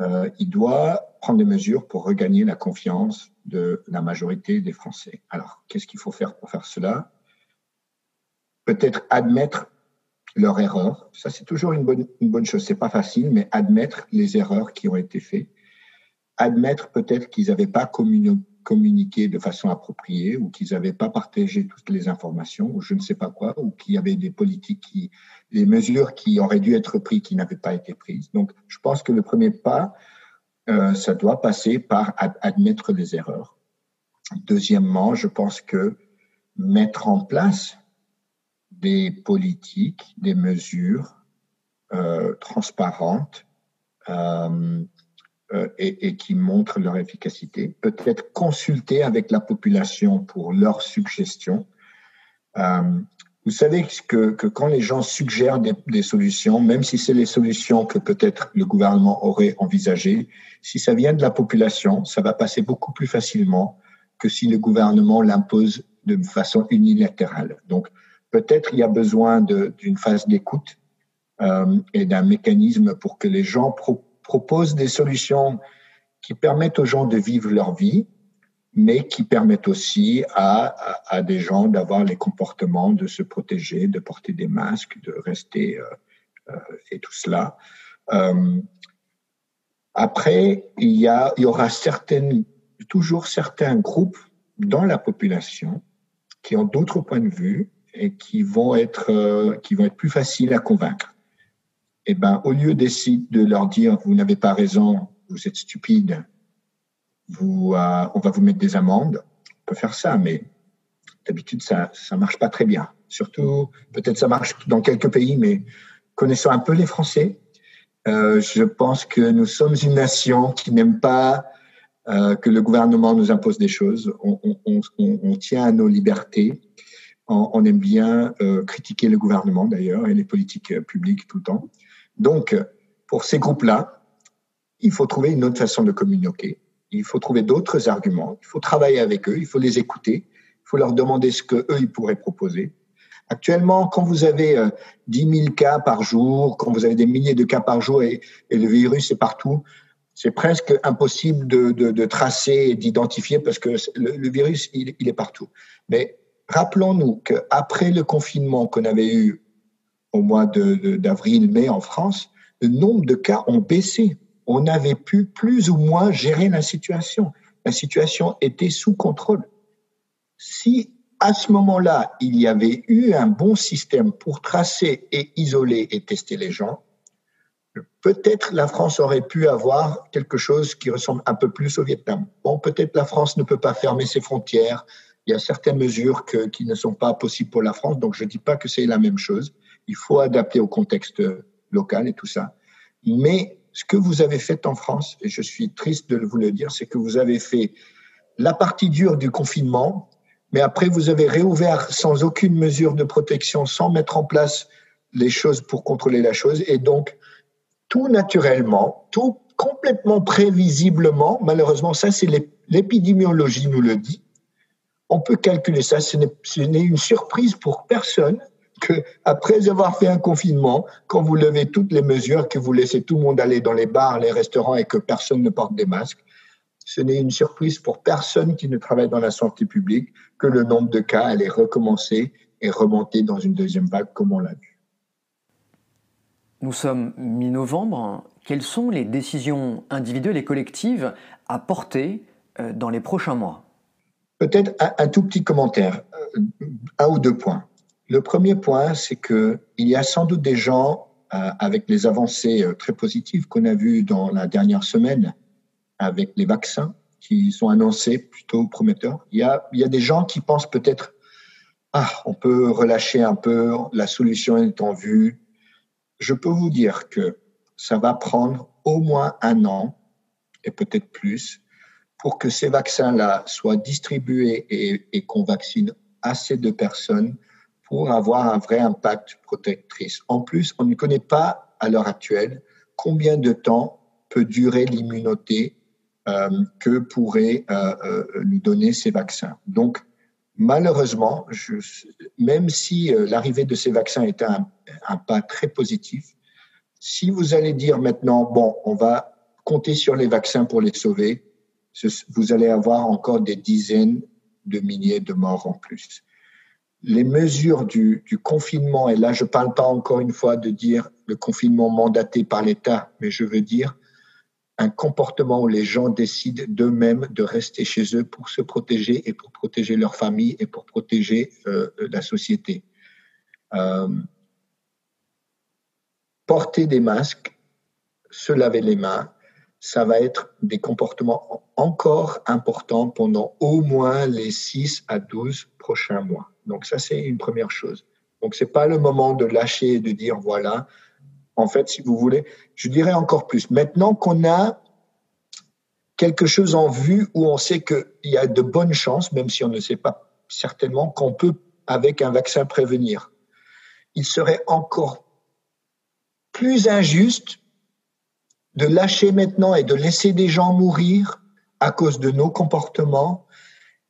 euh, il doit prendre des mesures pour regagner la confiance de la majorité des Français. Alors, qu'est-ce qu'il faut faire pour faire cela? Peut-être admettre leur erreur. Ça, c'est toujours une bonne, une bonne chose. C'est pas facile, mais admettre les erreurs qui ont été faites. Admettre peut-être qu'ils n'avaient pas communiqué communiqué de façon appropriée ou qu'ils n'avaient pas partagé toutes les informations ou je ne sais pas quoi ou qu'il y avait des politiques qui, des mesures qui auraient dû être prises qui n'avaient pas été prises. Donc, je pense que le premier pas, euh, ça doit passer par admettre les erreurs. Deuxièmement, je pense que mettre en place des politiques, des mesures euh, transparentes, euh, euh, et, qui montrent leur efficacité. Peut-être consulter avec la population pour leurs suggestions. Euh, vous savez que, quand les gens suggèrent des, des solutions, même si c'est les solutions que peut-être le gouvernement aurait envisagées, si ça vient de la population, ça va passer beaucoup plus facilement que si le gouvernement l'impose de façon unilatérale. Donc, peut-être il y a besoin d'une phase d'écoute euh, et d'un mécanisme pour que les gens proposent propose des solutions qui permettent aux gens de vivre leur vie mais qui permettent aussi à, à, des gens d'avoir les comportements de se protéger, de porter des masques, de rester euh, euh, et tout cela. Euh, après, il y, a, il y aura certaines, toujours certains groupes dans la population qui ont d'autres points de vue et qui vont être, euh, qui vont être plus faciles à convaincre. Eh ben, au lieu d'essayer de leur dire vous n'avez pas raison, vous êtes stupide, vous, euh, on va vous mettre des amendes. On peut faire ça, mais d'habitude ça ça marche pas très bien. Surtout, peut-être ça marche dans quelques pays, mais connaissant un peu les Français, euh, je pense que nous sommes une nation qui n'aime pas euh, que le gouvernement nous impose des choses. On, on, on, on tient à nos libertés. On, aime bien euh, critiquer le gouvernement d'ailleurs et les politiques euh, publiques tout le temps. Donc, pour ces groupes-là, il faut trouver une autre façon de communiquer. Il faut trouver d'autres arguments. Il faut travailler avec eux. Il faut les écouter. Il faut leur demander ce que eux ils pourraient proposer. Actuellement, quand vous avez 10 euh, 000 cas par jour, quand vous avez des milliers de cas par jour et, le virus est partout, c'est presque impossible de, de, tracer et d'identifier parce que le, le virus, il, il, est partout. Mais rappelons-nous qu'après le confinement qu'on avait eu au mois d'avril, mai en France, le nombre de cas ont baissé. On avait pu plus ou moins gérer la situation. La situation était sous contrôle. Si à ce moment-là, il y avait eu un bon système pour tracer et isoler et tester les gens, peut-être la France aurait pu avoir quelque chose qui ressemble un peu plus au Vietnam. Bon, peut-être la France ne peut pas fermer ses frontières. Il y a certaines mesures qui ne sont pas possibles pour la France, donc je ne dis pas que c'est la même chose. Il faut adapter au contexte local et tout ça. Mais ce que vous avez fait en France, et je suis triste de vous le dire, c'est que vous avez fait la partie dure du confinement, mais après vous avez réouvert sans aucune mesure de protection, sans mettre en place les choses pour contrôler la chose, et donc tout naturellement, tout complètement prévisiblement, malheureusement, ça c'est l'épidémiologie nous le dit, on peut calculer ça, ce n'est une surprise pour personne que après avoir fait un confinement, quand vous levez toutes les mesures, que vous laissez tout le monde aller dans les bars, les restaurants et que personne ne porte des masques, ce n'est une surprise pour personne qui ne travaille dans la santé publique que le nombre de cas allait recommencer et remonter dans une deuxième vague comme on l'a vu. Nous sommes mi-novembre. Quelles sont les décisions individuelles et collectives à porter euh, dans les prochains mois? Peut-être un, tout petit commentaire, euh, un ou deux points. Le premier point, c'est que il y a sans doute des gens euh, avec les avancées très positives qu'on a vues dans la dernière semaine avec les vaccins qui sont annoncés plutôt prometteurs. Il y a, des gens qui pensent peut-être, ah, on peut relâcher un peu, la solution est en vue. Je peux vous dire que ça va prendre au moins un an et peut-être plus pour que ces vaccins-là soient distribués et qu'on vaccine assez de personnes avoir un vrai impact protectrice. En plus, on ne connaît pas à l'heure actuelle combien de temps peut durer l'immunité euh, que pourraient euh, euh, nous donner ces vaccins. Donc, malheureusement, même si l'arrivée de ces vaccins est un, pas très positif, si vous allez dire maintenant, bon, on va compter sur les vaccins pour les sauver, vous allez avoir encore des dizaines de milliers de morts en plus. Les mesures du, confinement, et là je ne parle pas encore une fois de dire le confinement mandaté par l'État, mais je veux dire un comportement où les gens décident d'eux-mêmes de rester chez eux pour se protéger et pour protéger leur famille et pour protéger euh, la société. Euh, porter des masques, se laver les mains, ça va être des comportements encore importants pendant au moins les 6 à 12 prochains mois. Donc ça, c'est une première chose. Donc c'est pas le moment de lâcher et de dire voilà, en fait, si vous voulez. Je dirais encore plus. Maintenant qu'on a quelque chose en vue où on sait qu'il y a de bonnes chances, même si on ne sait pas certainement, qu'on peut, avec un vaccin, prévenir. Il serait encore plus injuste de lâcher maintenant et de laisser des gens mourir à cause de nos comportements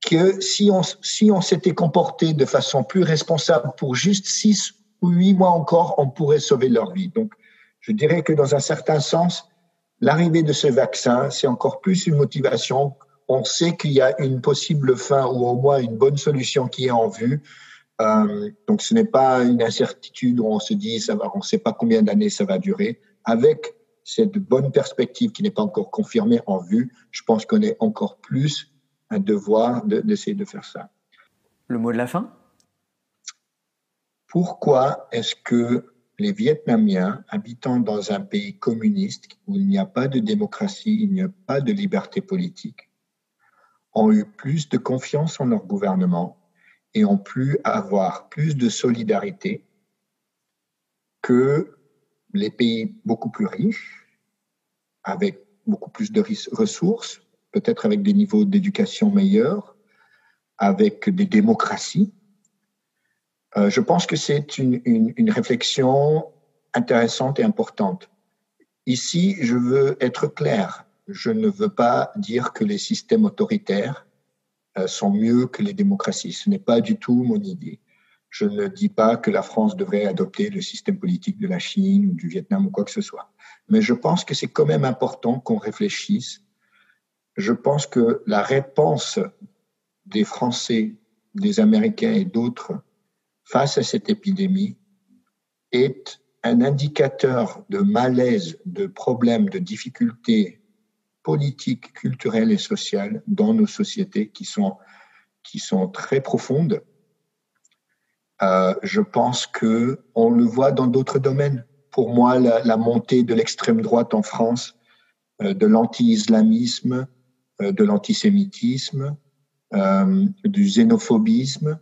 que si on, si on s'était comporté de façon plus responsable pour juste six huit mois encore, on pourrait sauver leur vie. Donc, je dirais que dans un certain sens, l'arrivée de ce vaccin, c'est encore plus une motivation on sait qu'il y a une possible fin ou au moins une bonne solution qui est en vue. Euh, donc ce n'est pas une incertitude où on se dit ça va, on ne sait pas combien d'années ça va durer. Avec cette bonne perspective qui n'est pas encore confirmée en vue, je pense qu'on est encore plus un devoir d'essayer de, faire ça. Le mot de la fin? Pourquoi est-ce que les Vietnamiens habitant dans un pays communiste où il n'y a pas de démocratie, il n'y a pas de liberté politique, ont eu plus de confiance en leur gouvernement et ont pu avoir plus de solidarité que les pays beaucoup plus riches, avec beaucoup plus de ressources, peut-être avec des niveaux d'éducation meilleurs, avec des démocraties. Euh, je pense que c'est une, réflexion intéressante et importante. Ici, je veux être clair. Je ne veux pas dire que les systèmes autoritaires euh, sont mieux que les démocraties. Ce n'est pas du tout mon idée. Je ne dis pas que la France devrait adopter le système politique de la Chine ou du Vietnam ou quoi que ce soit. Mais je pense que c'est quand même important qu'on réfléchisse. Je pense que la réponse des Français, des Américains et d'autres face à cette épidémie est un indicateur de malaise, de problèmes, de difficultés politiques, culturelles et sociales dans nos sociétés qui sont, qui sont très profondes. Euh, je pense que on le voit dans d'autres domaines. Pour moi, la, montée de l'extrême droite en France, euh, de l'anti-islamisme, de l'antisémitisme, du xénophobisme,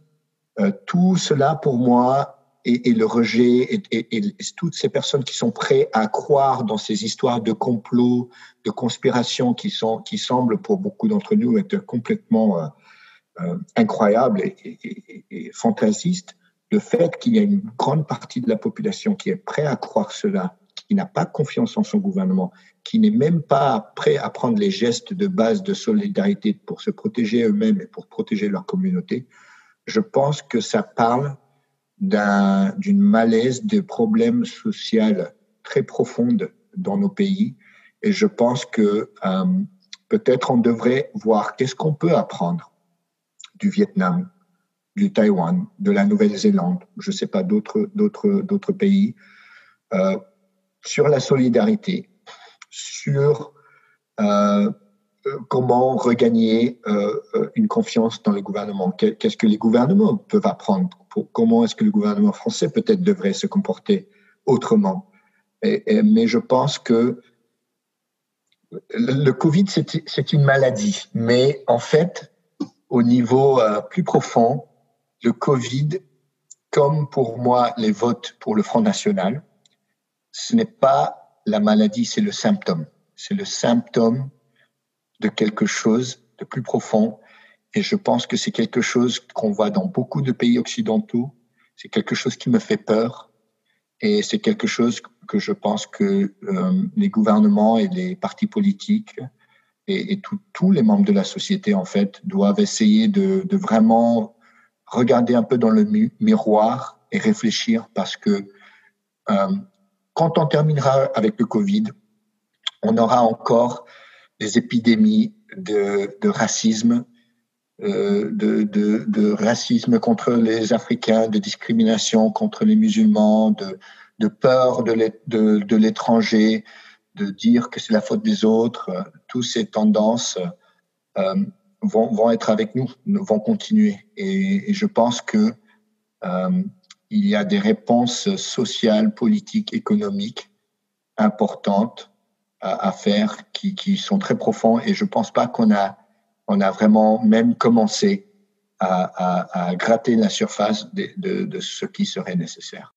tout cela pour moi et, le rejet et, toutes ces personnes qui sont prêtes à croire dans ces histoires de complot, de conspiration qui sont qui semblent pour beaucoup d'entre nous être complètement euh, euh incroyables et, et, fantaisistes. Le fait qu'il y a une grande partie de la population qui est prête à croire cela, qui n'a pas confiance en son gouvernement, qui n'est même pas prêt à prendre les gestes de base de solidarité pour se protéger eux-mêmes et pour protéger leur communauté, je pense que ça parle d'une malaise, de problèmes sociaux très profondes dans nos pays. Et je pense que euh, peut-être on devrait voir qu'est-ce qu'on peut apprendre du Vietnam, du Taïwan, de la Nouvelle-Zélande, je ne sais pas, d'autres, pays, euh, sur la solidarité, sur euh, euh, comment regagner euh, une confiance dans le gouvernement Qu'est-ce que les gouvernements peuvent apprendre? Comment est-ce que le gouvernement français peut-être devrait se comporter autrement? Mais je pense que le, Covid, c'est une maladie. Mais en fait, au niveau plus profond, le Covid, comme pour moi les votes pour le Front National, ce n'est pas la maladie, c'est le symptôme. C'est le symptôme de quelque chose de plus profond. Et je pense que c'est quelque chose qu'on voit dans beaucoup de pays occidentaux. C'est quelque chose qui me fait peur. Et c'est quelque chose que je pense que euh, les gouvernements et les partis politiques et, tous les membres de la société, en fait, doivent essayer de, vraiment regarder un peu dans le miroir et réfléchir parce que euh, quand on terminera avec le Covid, on aura encore des épidémies de, racisme, euh, de, racisme contre les Africains, de discrimination contre les musulmans, de, peur de l'étranger, de dire que c'est la faute des autres. Toutes ces tendances euh, vont, être avec nous, vont continuer. Et, et je pense que euh, il y a des réponses sociales, politiques, économiques importantes à, faire qui, sont très profonds et je pense pas qu'on a, vraiment même commencé à, gratter la surface de ce qui serait nécessaire.